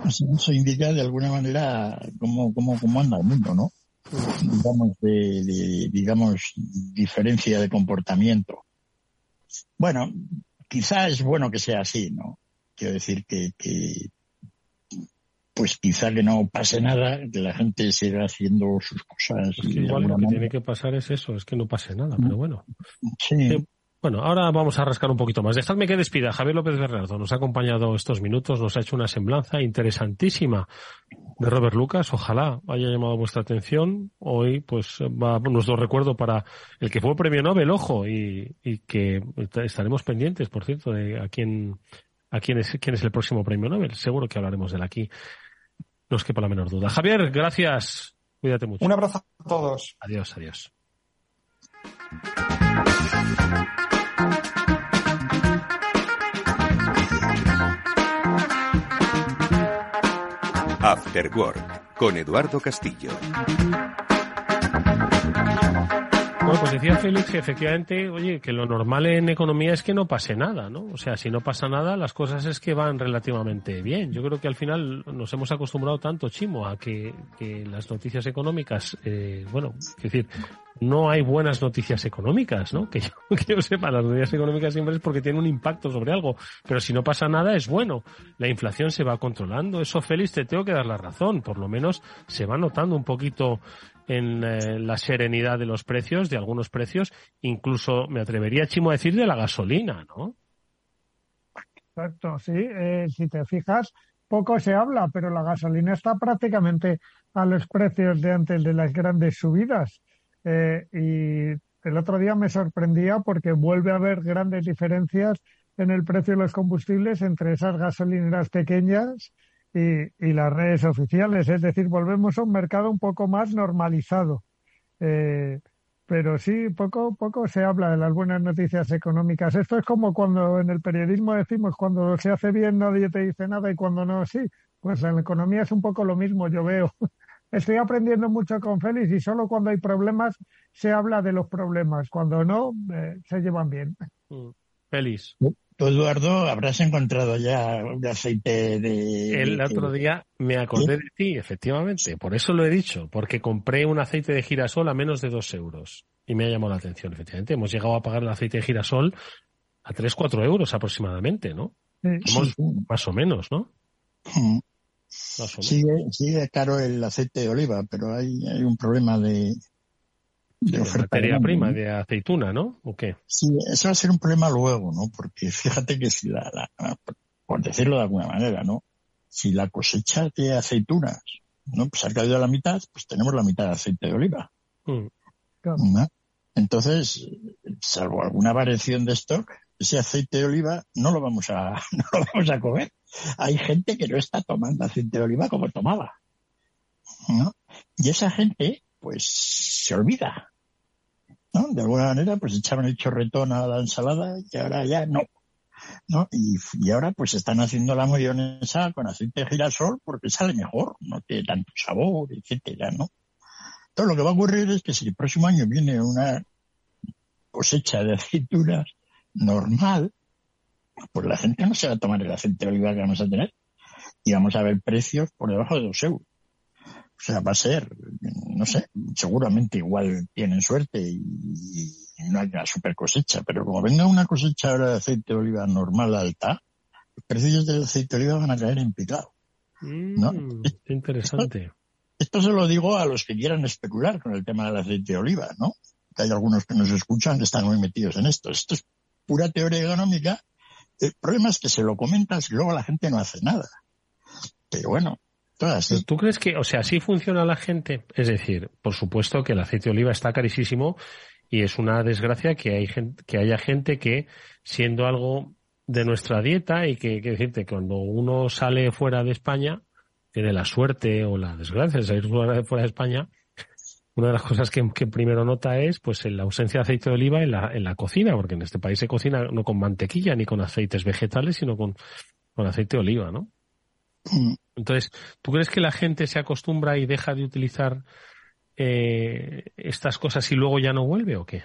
Speaker 9: Eso indica de alguna manera cómo, cómo, cómo anda el mundo, ¿no? Digamos, de, digamos, diferencia de comportamiento. Bueno, quizá es bueno que sea así, ¿no? Quiero decir que, que pues quizá que no pase nada, que la gente siga haciendo sus cosas.
Speaker 8: igual lo que tiene que pasar es eso, es que no pase nada, pero bueno. Sí. Bueno, ahora vamos a rascar un poquito más. Dejadme que despida. Javier López Bernardo nos ha acompañado estos minutos, nos ha hecho una semblanza interesantísima de Robert Lucas. Ojalá haya llamado vuestra atención. Hoy, pues, va nuestro recuerdo para el que fue premio Nobel, ojo, y, y que estaremos pendientes, por cierto, de a quién a quién es, quién es el próximo premio Nobel. Seguro que hablaremos de él aquí. No os quepa la menor duda. Javier, gracias. Cuídate mucho.
Speaker 11: Un abrazo a todos.
Speaker 8: Adiós, adiós.
Speaker 7: After Work con Eduardo Castillo.
Speaker 8: Bueno, pues decía Félix que efectivamente, oye, que lo normal en economía es que no pase nada, ¿no? O sea, si no pasa nada, las cosas es que van relativamente bien. Yo creo que al final nos hemos acostumbrado tanto, Chimo, a que, que las noticias económicas, eh, bueno, es decir, no hay buenas noticias económicas, ¿no? Que yo, que yo sepa, las noticias económicas siempre es porque tienen un impacto sobre algo, pero si no pasa nada es bueno. La inflación se va controlando, eso Félix te tengo que dar la razón, por lo menos se va notando un poquito en eh, la serenidad de los precios, de algunos precios, incluso me atrevería, Chimo, a decir de la gasolina, ¿no?
Speaker 10: Exacto, sí. Eh, si te fijas, poco se habla, pero la gasolina está prácticamente a los precios de antes de las grandes subidas. Eh, y el otro día me sorprendía porque vuelve a haber grandes diferencias en el precio de los combustibles entre esas gasolineras pequeñas y, las redes oficiales. Es decir, volvemos a un mercado un poco más normalizado. Eh, pero sí, poco, poco se habla de las buenas noticias económicas. Esto es como cuando en el periodismo decimos cuando se hace bien nadie te dice nada y cuando no, sí. Pues en la economía es un poco lo mismo, yo veo. Estoy aprendiendo mucho con Félix y solo cuando hay problemas se habla de los problemas. Cuando no, eh, se llevan bien.
Speaker 8: Mm. Félix.
Speaker 9: Tú, Eduardo, habrás encontrado ya un aceite de...
Speaker 8: El otro día me acordé de ti, efectivamente. Por eso lo he dicho, porque compré un aceite de girasol a menos de dos euros. Y me ha llamado la atención, efectivamente. Hemos llegado a pagar el aceite de girasol a tres, cuatro euros aproximadamente, ¿no? Más o menos, ¿no?
Speaker 9: Sigue, sigue caro el aceite de oliva, pero hay, hay un problema de,
Speaker 8: de, materia prima, de aceituna, ¿no? ¿O qué?
Speaker 9: Sí, eso va a ser un problema luego, ¿no? Porque fíjate que si la, por decirlo de alguna manera, ¿no? Si la cosecha de aceitunas, ¿no? Pues ha caído a la mitad, pues tenemos la mitad de aceite de oliva. Mm. Entonces, salvo alguna variación de stock, ese aceite de oliva no lo vamos a, no lo vamos a comer. Hay gente que no está tomando aceite de oliva como tomaba. ¿no? Y esa gente, pues, se olvida. De alguna manera, pues echaban el chorretón a la ensalada y ahora ya no. ¿no? Y, y ahora pues están haciendo la mayonesa con aceite de girasol porque sale mejor, no tiene tanto sabor, etcétera, ¿no? Todo lo que va a ocurrir es que si el próximo año viene una cosecha de aceitunas normal, pues la gente no se va a tomar el aceite de oliva que vamos a tener y vamos a ver precios por debajo de dos euros. O sea, va a ser, no sé, seguramente igual tienen suerte y, no hay una super cosecha, pero como venga una cosecha ahora de aceite de oliva normal alta, los precios del aceite de oliva van a caer en picado. ¿no?
Speaker 8: Mm, interesante.
Speaker 9: Esto, se lo digo a los que quieran especular con el tema del aceite de oliva, ¿no? hay algunos que nos escuchan que están muy metidos en esto. Esto es pura teoría económica. El problema es que se lo comentas y luego la gente no hace nada. Pero bueno,
Speaker 8: ¿Tú crees que, o sea, así funciona la gente? Es decir, por supuesto que el aceite de oliva está carísimo y es una desgracia que hay gente, que haya gente que, siendo algo de nuestra dieta y que, que decirte, cuando uno sale fuera de España, tiene la suerte o la desgracia de salir fuera de, España, una de las cosas que, primero nota es pues la ausencia de aceite de oliva en la, en la cocina, porque en este país se cocina no con mantequilla ni con aceites vegetales, sino con, con aceite de oliva, ¿no? Entonces, ¿tú crees que la gente se acostumbra y deja de utilizar eh, estas cosas y luego ya no vuelve o qué?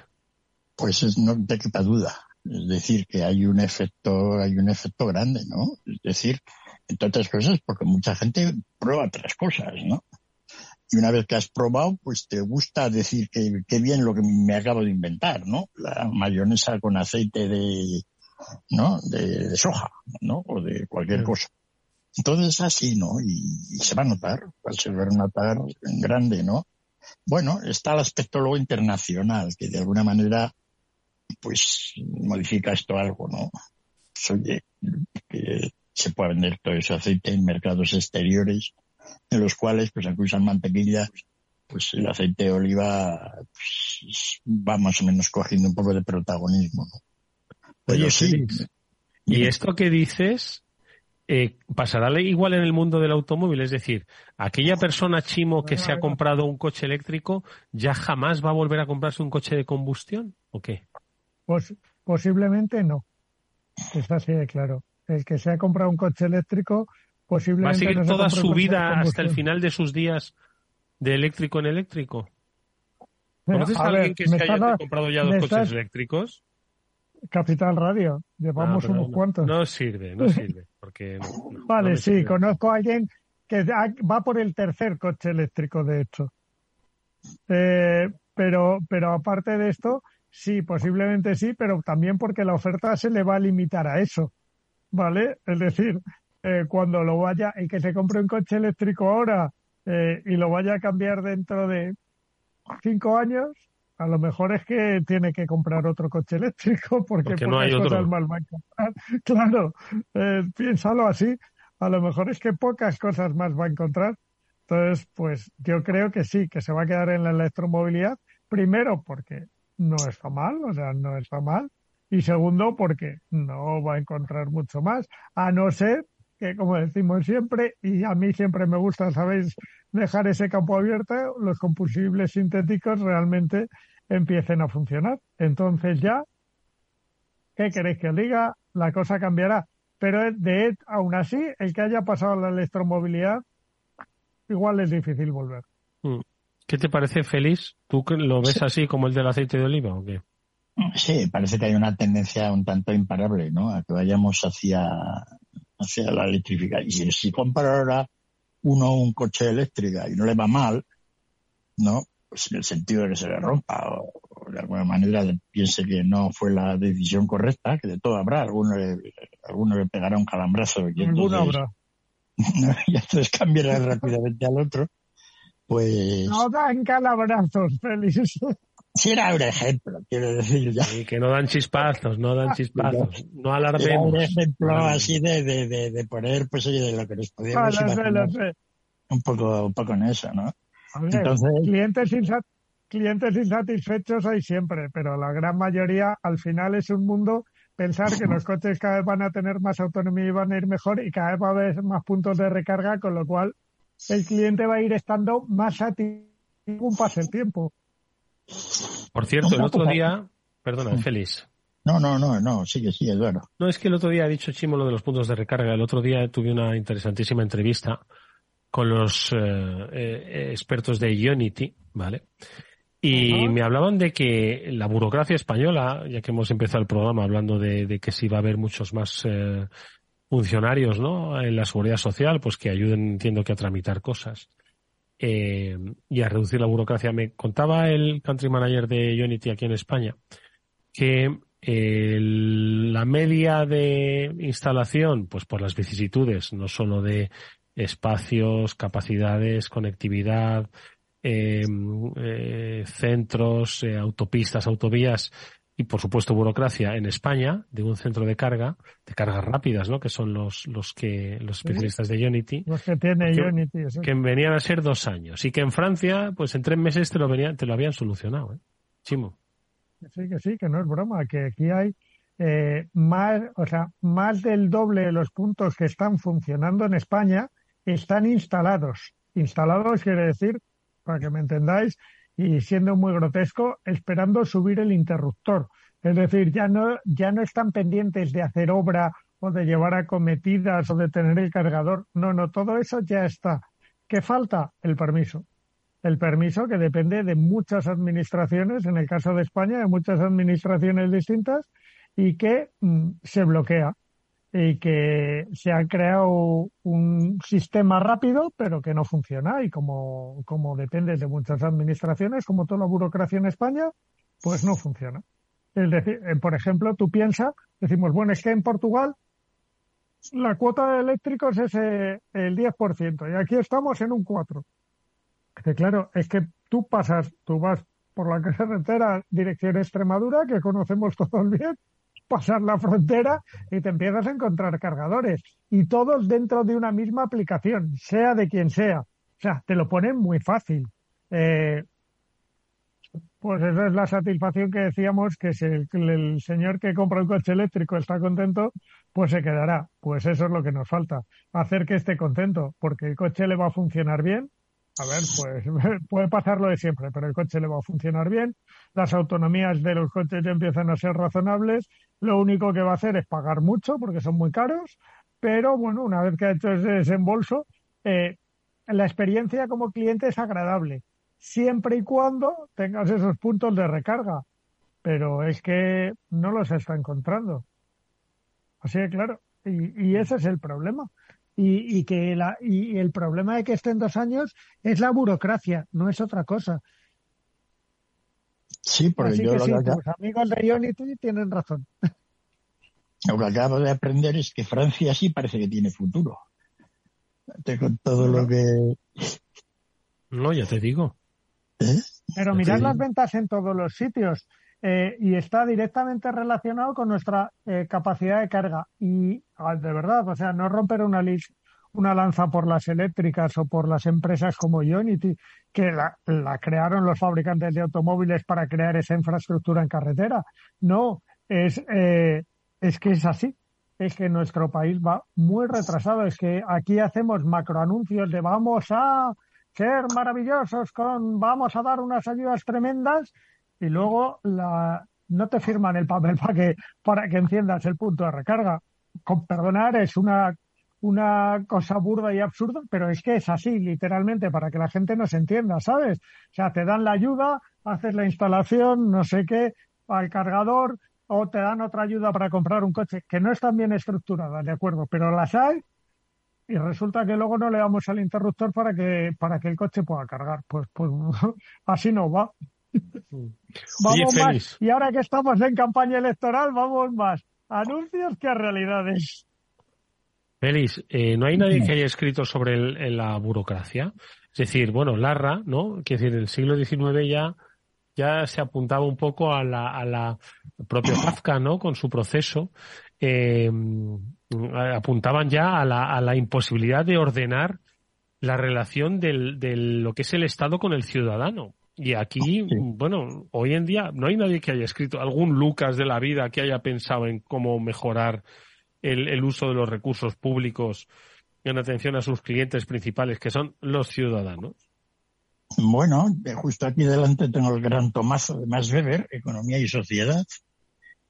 Speaker 9: Pues no te quepa duda. Es decir, que hay un efecto, hay un efecto grande, ¿no? Es decir, entre otras cosas, porque mucha gente prueba otras cosas, ¿no? Y una vez que has probado, pues te gusta decir que, qué bien lo que me acabo de inventar, ¿no? La mayonesa con aceite de, ¿no? De, soja, ¿no? O de cualquier mm. Entonces así, ¿no? Y, se va a notar, se va a notar en grande, ¿no? Bueno, está el aspecto luego internacional, que de alguna manera, pues, modifica esto algo, ¿no? Pues, oye, que se puede vender todo ese aceite en mercados exteriores, en los cuales, pues, aunque usan mantequilla, pues el aceite de oliva pues, va más o menos cogiendo un poco de protagonismo, ¿no?
Speaker 8: Pero sí. ¿Y esto que dices eh, pasará igual en el mundo del automóvil, es decir, aquella persona chimo que se ha comprado un coche eléctrico ya jamás va a volver a comprarse un coche de combustión, ¿o qué?
Speaker 10: Pues posiblemente no. Es así de claro. El que se ha comprado un coche eléctrico posiblemente
Speaker 8: va a seguir toda su vida hasta el final de sus días de eléctrico en eléctrico. ¿Conoces a, alguien que se haya comprado ya dos coches eléctricos?
Speaker 10: Capital Radio, llevamos ah, unos cuantos.
Speaker 8: No sirve, no sirve.
Speaker 10: Vale, sí, conozco a alguien que va por el tercer coche eléctrico, de hecho. Eh, pero, pero aparte de esto, sí, posiblemente sí, pero también porque la oferta se le va a limitar a eso. ¿Vale? Es decir, eh, cuando lo vaya, el que se compre un coche eléctrico ahora eh, y lo vaya a cambiar dentro de cinco años, a lo mejor es que tiene que comprar otro coche eléctrico porque,
Speaker 8: no hay
Speaker 10: cosas mal va a encontrar. Claro, eh, piénsalo así. A lo mejor es que pocas cosas más va a encontrar. Entonces, pues yo creo que sí, que se va a quedar en la electromovilidad. Primero, porque no está mal, o sea, no está mal. Y segundo, porque no va a encontrar mucho más, a no ser que, como decimos siempre, y a mí siempre me gusta, sabéis, dejar ese campo abierto, los combustibles sintéticos realmente empiecen a funcionar. Entonces ya, ¿qué queréis que os diga? La cosa cambiará. Pero de aún así, el que haya pasado la electromovilidad, igual es difícil volver.
Speaker 8: Mm. ¿Qué te parece, Félix? ¿Tú lo ves así como el del aceite de oliva o qué?
Speaker 9: Sí, parece que hay una tendencia un tanto imparable, ¿no? A que vayamos hacia, hacia la electrificación. Y si compra ahora uno un coche eléctrico y no le va mal, ¿no? Pues en el sentido de que se le rompa o, de alguna manera piense que no fue la decisión correcta, que de todo habrá, alguno le, alguno le pegará un calambrazo y
Speaker 10: alguno habrá.
Speaker 9: y entonces cambiará rápidamente al otro, pues...
Speaker 10: No dan calabrazos, Félix.
Speaker 9: Si era un ejemplo, quiero decir ya.
Speaker 8: Y que no dan chispazos, no dan chispazos. No alarmemos.
Speaker 9: Era un ejemplo así de, de, de, de, poner, pues oye, de lo que nos podíamos
Speaker 10: Ah, lo sé,
Speaker 9: imaginar.
Speaker 10: lo sé.
Speaker 9: Un poco, un poco en eso, ¿no?
Speaker 10: Ver,
Speaker 9: Entonces-
Speaker 10: clientes, insa- clientes insatisfechos hay siempre, pero la gran mayoría al final es un mundo pensar que los coches cada vez van a tener más autonomía y van a ir mejor y cada vez va a haber más puntos de recarga, con lo cual el cliente va a ir estando más satisfecho según pase el tiempo.
Speaker 8: Por cierto, el otro
Speaker 9: cosa-
Speaker 8: día, perdona, Félix.
Speaker 9: No, no, no, no, sigue, sigue, Eduardo.
Speaker 8: No, es que el otro día ha dicho Chimo lo de los puntos de recarga. El otro día tuve una interesantísima entrevista con los eh, eh, expertos de Unity, ¿vale? Y me hablaban de que la burocracia española, ya que hemos empezado el programa hablando de, de que si va a haber muchos más eh, funcionarios, ¿no? En la seguridad social, pues que ayuden, entiendo que a tramitar cosas eh, y a reducir la burocracia. Me contaba el country manager de Unity aquí en España que la media de instalación, pues por las vicisitudes, no solo de espacios, capacidades, conectividad, eh, eh, centros, eh, autopistas, autovías y por supuesto burocracia en España de un centro de carga, de cargas rápidas, ¿no? Que son los, los que, los especialistas de Unity,
Speaker 10: Los que tiene
Speaker 8: Que-
Speaker 10: Unity. eso.
Speaker 8: que venían a ser dos años y que en Francia, pues en tres meses te lo venían, te lo habían solucionado, ¿eh? Chimo.
Speaker 10: Que Sí, que sí, que no es broma, que aquí hay eh, más, o sea, más del doble de los puntos que están funcionando en España están instalados. Instalados quiere decir, para que me entendáis, y siendo muy grotesco, esperando subir el interruptor. Es decir, ya no, ya no están pendientes de hacer obra o de llevar acometidas o de tener el cargador. No, no, todo eso ya está. ¿Qué falta? El permiso el permiso que depende de muchas administraciones, en el caso de España, de muchas administraciones distintas, y que mm, se bloquea y que se ha creado un sistema rápido, pero que no funciona. Y como, como depende de muchas administraciones, como toda la burocracia en España, pues no funciona. Es decir, eh, por ejemplo, tú piensas, decimos, bueno, es que en Portugal la cuota de eléctricos es eh, el 10%, y aquí estamos en un 4%. Que claro, es que tú pasas, tú vas por la carretera dirección Extremadura, que conocemos todos bien, pasas la frontera y te empiezas a encontrar cargadores. Y todos dentro de una misma aplicación, sea de quien sea. O sea, te lo ponen muy fácil. Eh, pues esa es la satisfacción que decíamos que si el, el señor que compra un coche eléctrico está contento, pues se quedará. Pues eso es lo que nos falta. Hacer que esté contento, porque el coche le va a funcionar bien. A ver, pues puede pasar lo de siempre, pero el coche le va a funcionar bien. Las autonomías de los coches ya empiezan a ser razonables. Lo único que va a hacer es pagar mucho porque son muy caros. Pero bueno, una vez que ha hecho ese desembolso, eh, la experiencia como cliente es agradable siempre y cuando tengas esos puntos de recarga. Pero es que no los está encontrando. Así de claro. Y, y ese es el problema. Y, y que la, y el problema de que estén dos años es la burocracia, no es otra cosa.
Speaker 9: Sí, porque
Speaker 10: Así
Speaker 9: yo
Speaker 10: que
Speaker 9: lo
Speaker 10: sí,
Speaker 9: que, acabo,
Speaker 10: tus amigos de Unity tienen razón.
Speaker 9: lo que acabo de aprender es que Francia sí parece que tiene futuro. Con todo lo que...
Speaker 8: No, ya te digo.
Speaker 9: ¿Eh?
Speaker 10: Pero mirad las ventas en todos los sitios eh, y está directamente relacionado con nuestra eh, capacidad de carga. Y ah, de verdad, o sea, no romper una, una lanza por las eléctricas o por las empresas como Unity, que la, la crearon los fabricantes de automóviles para crear esa infraestructura en carretera. No, es, eh, es que es así. Es que nuestro país va muy retrasado. Es que aquí hacemos macroanuncios de vamos a ser maravillosos con vamos a dar unas ayudas tremendas y luego la, no te firman el papel para que, para que enciendas el punto de recarga. Con perdonar, es una, una cosa burda y absurda, pero es que es así, literalmente, para que la gente nos entienda, ¿sabes? O sea, te dan la ayuda, haces la instalación, no sé qué, al cargador, o te dan otra ayuda para comprar un coche, que no están bien estructuradas, de acuerdo, pero las hay y resulta que luego no le damos al interruptor para que para que el coche pueda cargar. Pues, pues así no va. Vamos
Speaker 8: Oye,
Speaker 10: más. Y ahora que estamos en campaña electoral, vamos más anuncios que a realidades.
Speaker 8: Félix, eh, ¿no hay nadie que haya escrito sobre la burocracia? Es decir, bueno, Larra, ¿no? Quiere decir, el siglo XIX ya, ya se apuntaba un poco a la, a la propio Kafka, ¿no? Con su proceso, eh, apuntaban ya a la, a la imposibilidad de ordenar la relación del, de lo que es el Estado con el ciudadano. Y aquí, bueno, hoy en día no hay nadie que haya escrito, algún Lucas de la vida que haya pensado en cómo mejorar el, el uso de los recursos públicos en atención a sus clientes principales, que son los ciudadanos.
Speaker 9: Bueno, justo aquí delante tengo el gran tomazo de Max Weber, Economía y Sociedad,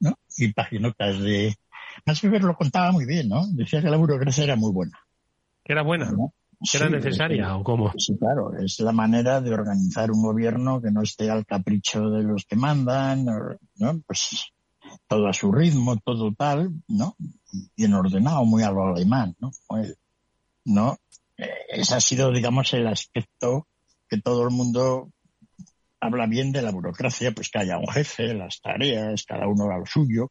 Speaker 9: ¿no? Y paginotas de... Max Weber lo contaba muy bien, ¿no? Decía que la burocracia era muy buena.
Speaker 8: ¿Que era buena? ¿Era necesaria o cómo?
Speaker 9: Sí, claro, es la manera de organizar un gobierno que no esté al capricho de los que mandan, ¿no? Pues todo a su ritmo, todo tal, ¿no? Bien ordenado, muy a lo alemán, ¿no? ¿No? Eh, ese ha sido, digamos, el aspecto que todo el mundo habla bien de la burocracia, pues que haya un jefe, las tareas, cada uno a lo suyo,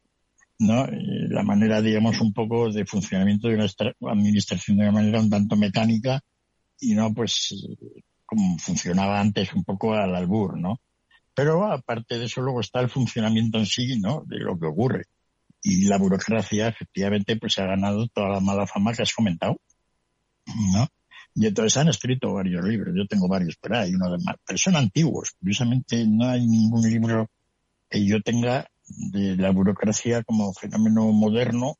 Speaker 9: ¿no? La manera, digamos, un poco de funcionamiento de una administración de una manera un tanto mecánica y no, pues, como funcionaba antes un poco al albur, ¿no? Pero aparte de eso luego está el funcionamiento en sí, ¿no? De lo que ocurre. Y la burocracia, efectivamente, pues ha ganado toda la mala fama que has comentado, ¿no? Y entonces han escrito varios libros. Yo tengo varios por ahí, uno de más. Pero son antiguos. Curiosamente no hay ningún libro que yo tenga de la burocracia como fenómeno moderno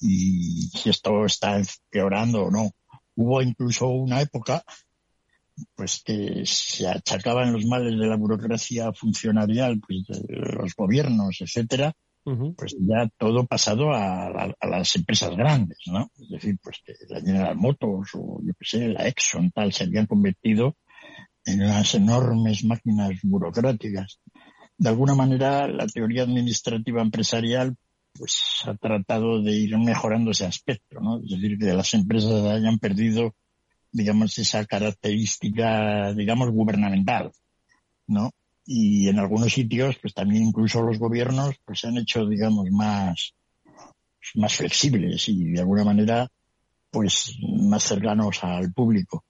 Speaker 9: y si esto está empeorando o no. Hubo incluso una época pues que se achacaban los males de la burocracia funcionarial, pues de los gobiernos, etcétera, pues ya todo pasado a, las empresas grandes, ¿no? Es decir, pues que la General Motors o yo qué sé, la Exxon tal se habían convertido en unas enormes máquinas burocráticas de alguna manera la teoría administrativa empresarial pues ha tratado de ir mejorando ese aspecto, ¿no? Es decir, que las empresas hayan perdido, digamos, esa característica, digamos, gubernamental, ¿no? Y en algunos sitios, pues también incluso los gobiernos, pues se han hecho, digamos, más, más flexibles y de alguna manera, pues más cercanos al público.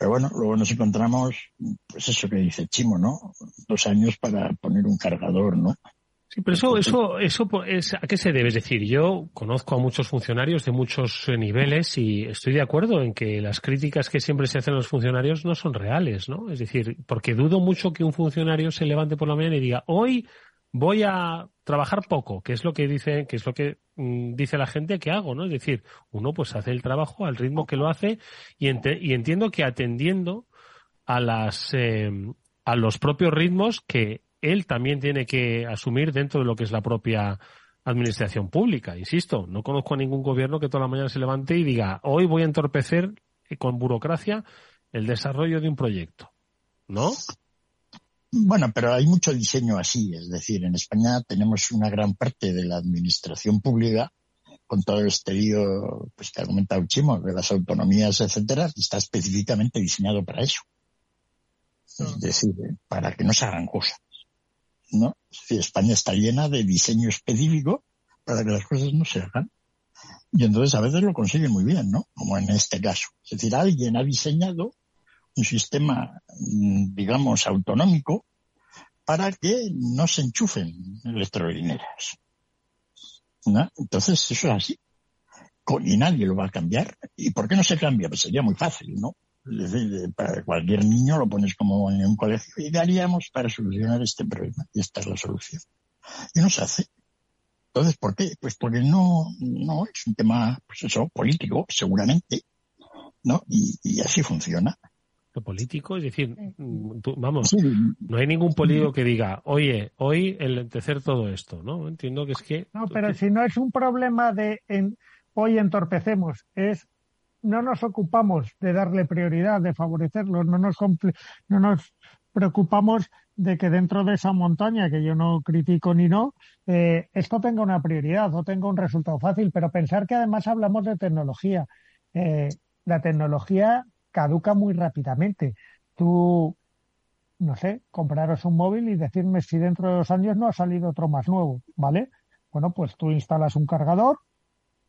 Speaker 9: Pero bueno, luego nos encontramos, pues eso que dice Chimo, ¿no? Dos años para poner un cargador, ¿no?
Speaker 8: Sí, pero eso, eso, eso es, ¿a qué se debe? Es decir, yo conozco a muchos funcionarios de muchos eh, niveles y estoy de acuerdo en que las críticas que siempre se hacen a los funcionarios no son reales, ¿no? Es decir, porque dudo mucho que un funcionario se levante por la mañana y diga, hoy voy a trabajar poco, que es lo que dice, que es lo que mm, dice la gente que hago, ¿no? Es decir, uno pues hace el trabajo al ritmo que lo hace y, y entiendo que atendiendo a las eh, a los propios ritmos que él también tiene que asumir dentro de lo que es la propia administración pública. Insisto, no conozco a ningún gobierno que toda la mañana se levante y diga hoy voy a entorpecer con burocracia el desarrollo de un proyecto. ¿No?
Speaker 9: Bueno, pero hay mucho diseño así, es decir, en España tenemos una gran parte de la administración pública con todo este lío pues, que ha comentado Chimo, de las autonomías, etcétera, está específicamente diseñado para eso. Es decir, para que no se hagan cosas. ¿no? España está llena de diseño específico para que las cosas no se hagan. Y entonces a veces lo consiguen muy bien, ¿no? Como en este caso. Es decir, alguien ha diseñado un sistema, mm, digamos, autonómico para que no se enchufen electrolineras. ¿No? Entonces, eso es así. Y nadie lo va a cambiar. ¿Y por qué no se cambia? Pues sería muy fácil, ¿no? Decir, para cualquier niño lo pones como en un colegio y haríamos para solucionar este problema. Y esta es la solución. Y no se hace. Entonces, ¿por qué? Pues porque no, no es un tema, pues eso, político, seguramente, ¿no? Y, así funciona.
Speaker 8: Político, es decir, mm, vamos, no hay ningún político que diga, oye, hoy enlentecer todo esto, ¿no? Entiendo que es que...
Speaker 10: No, pero si no es un problema de en, hoy entorpecemos, es no nos ocupamos de darle prioridad, de favorecerlo, no nos, no nos preocupamos de que dentro de esa montaña, que yo no critico ni no, eh, esto tenga una prioridad o tenga un resultado fácil, pero pensar que además hablamos de tecnología. Eh, la tecnología caduca muy rápidamente. Tú, no sé, compraros un móvil y decirme si dentro de dos años no ha salido otro más nuevo, ¿vale? Bueno, pues tú instalas un cargador,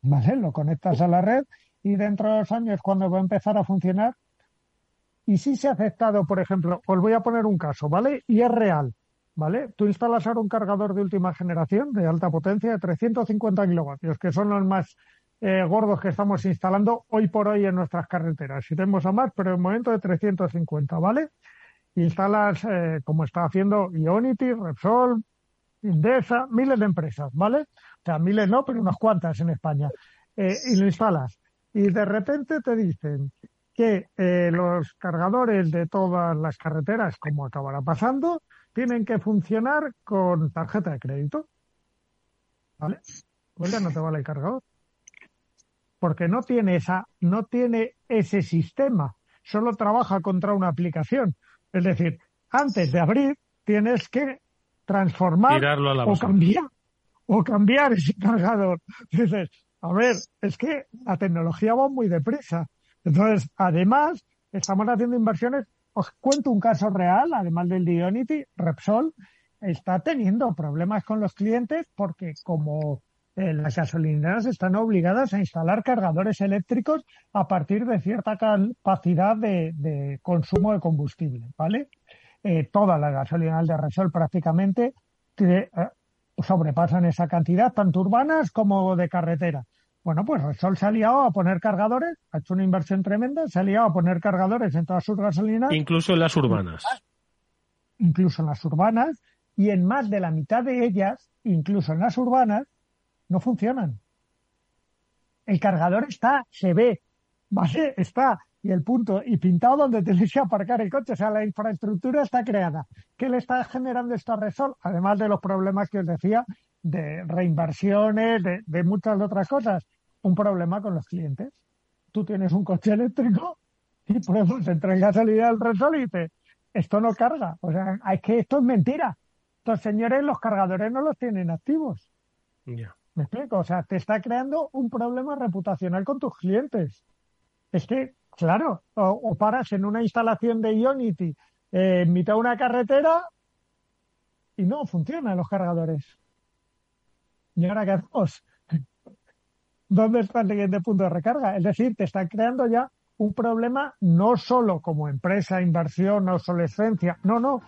Speaker 10: ¿vale? Lo conectas a la red y dentro de dos años cuando va a empezar a funcionar. Y si se ha aceptado, por ejemplo, os voy a poner un caso, ¿vale? Y es real, ¿vale? Tú instalas ahora un cargador de última generación de alta potencia de 350 kilovatios, que son los más eh, gordos que estamos instalando hoy por hoy en nuestras carreteras. Iremos a más, pero en momento de 350, ¿vale? Instalas, eh, como está haciendo Ionity, Repsol, Indesa, miles de empresas, ¿vale? O sea, miles no, pero unas cuantas en España. Eh, y lo instalas. Y de repente te dicen que eh, los cargadores de todas las carreteras, como acabará pasando, tienen que funcionar con tarjeta de crédito. ¿Vale? Pues ya no te vale el cargador. Porque no tiene esa, no tiene ese sistema. Solo trabaja contra una aplicación. Es decir, antes de abrir, tienes que transformar o cambiar o cambiar ese cargador. Dices, a ver, es que la tecnología va muy deprisa. Entonces, además, estamos haciendo inversiones. Os cuento un caso real, además del Dionity, Repsol está teniendo problemas con los clientes porque como eh, las gasolineras están obligadas a instalar cargadores eléctricos a partir de cierta capacidad de, consumo de combustible, ¿vale? Eh, todas las gasolineras de Repsol prácticamente eh, sobrepasan esa cantidad, tanto urbanas como de carretera. Bueno, pues Repsol se ha liado a poner cargadores, ha hecho una inversión tremenda, se ha liado a poner cargadores en todas sus gasolinas.
Speaker 8: Incluso en las urbanas.
Speaker 10: Incluso en las urbanas, y en más de la mitad de ellas, incluso en las urbanas, no funcionan. El cargador está, se ve, ¿vale? Está, y el punto, y pintado donde tenéis que aparcar el coche, o sea, la infraestructura está creada. ¿Qué le está generando esto a Repsol? Además de los problemas que os decía de reinversiones, de, muchas otras cosas. Un problema con los clientes. Tú tienes un coche eléctrico y pues entrar en gasolina al Repsol y dices, esto no carga. O sea, es que esto es mentira. Entonces, señores, los cargadores no los tienen activos. ¿Me explico? O sea, te está creando un problema reputacional con tus clientes. Es que, claro, o, paras en una instalación de Ionity eh, en mitad de una carretera y no funcionan los cargadores. ¿Y ahora qué hacemos? ¿Dónde está el siguiente punto de recarga? Es decir, te están creando ya un problema no solo como empresa, inversión, obsolescencia, no, no,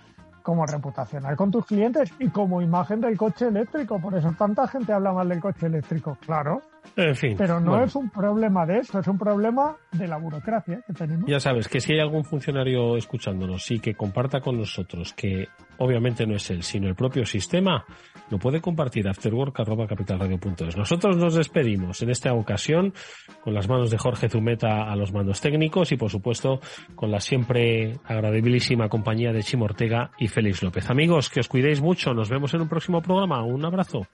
Speaker 10: como reputacional con tus clientes y como imagen del coche eléctrico. Por eso tanta gente habla mal del coche eléctrico. Claro.
Speaker 8: En fin.
Speaker 10: Pero no es un problema de eso, es un problema de la burocracia que tenemos.
Speaker 8: Ya sabes que si hay algún funcionario escuchándonos y que comparta con nosotros que obviamente no es él, sino el propio sistema, lo puede compartir afterwork.capitalradio.es. Nosotros nos despedimos en esta ocasión con las manos de Jorge Zumeta a los mandos técnicos y por supuesto con la siempre agradabilísima compañía de Chimo Ortega y Félix López. Amigos, que os cuidéis mucho, nos vemos en un próximo programa. Un abrazo.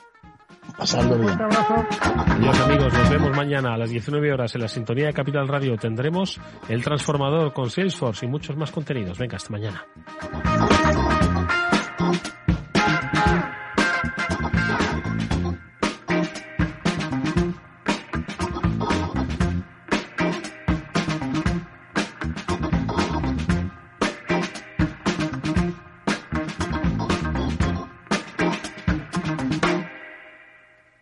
Speaker 9: Pasando bien.
Speaker 8: Adiós amigos, nos vemos mañana a las 19 horas en la sintonía de Capital Radio. Tendremos el transformador con Salesforce y muchos más contenidos. Venga, hasta mañana.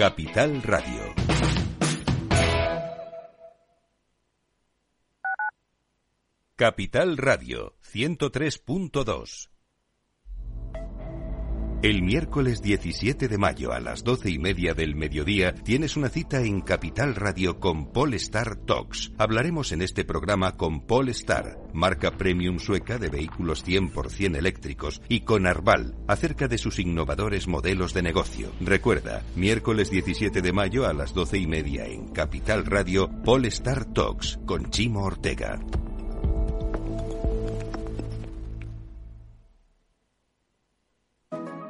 Speaker 7: Capital Radio. Capital Radio 103.2 el miércoles 17 de mayo a las doce y media del mediodía tienes una cita en Capital Radio con Polestar Talks. Hablaremos en este programa con Polestar, marca premium sueca de vehículos 100% eléctricos, y con Arval, acerca de sus innovadores modelos de negocio. Recuerda, miércoles 17 de mayo a las doce y media en Capital Radio, Polestar Talks con Chimo Ortega.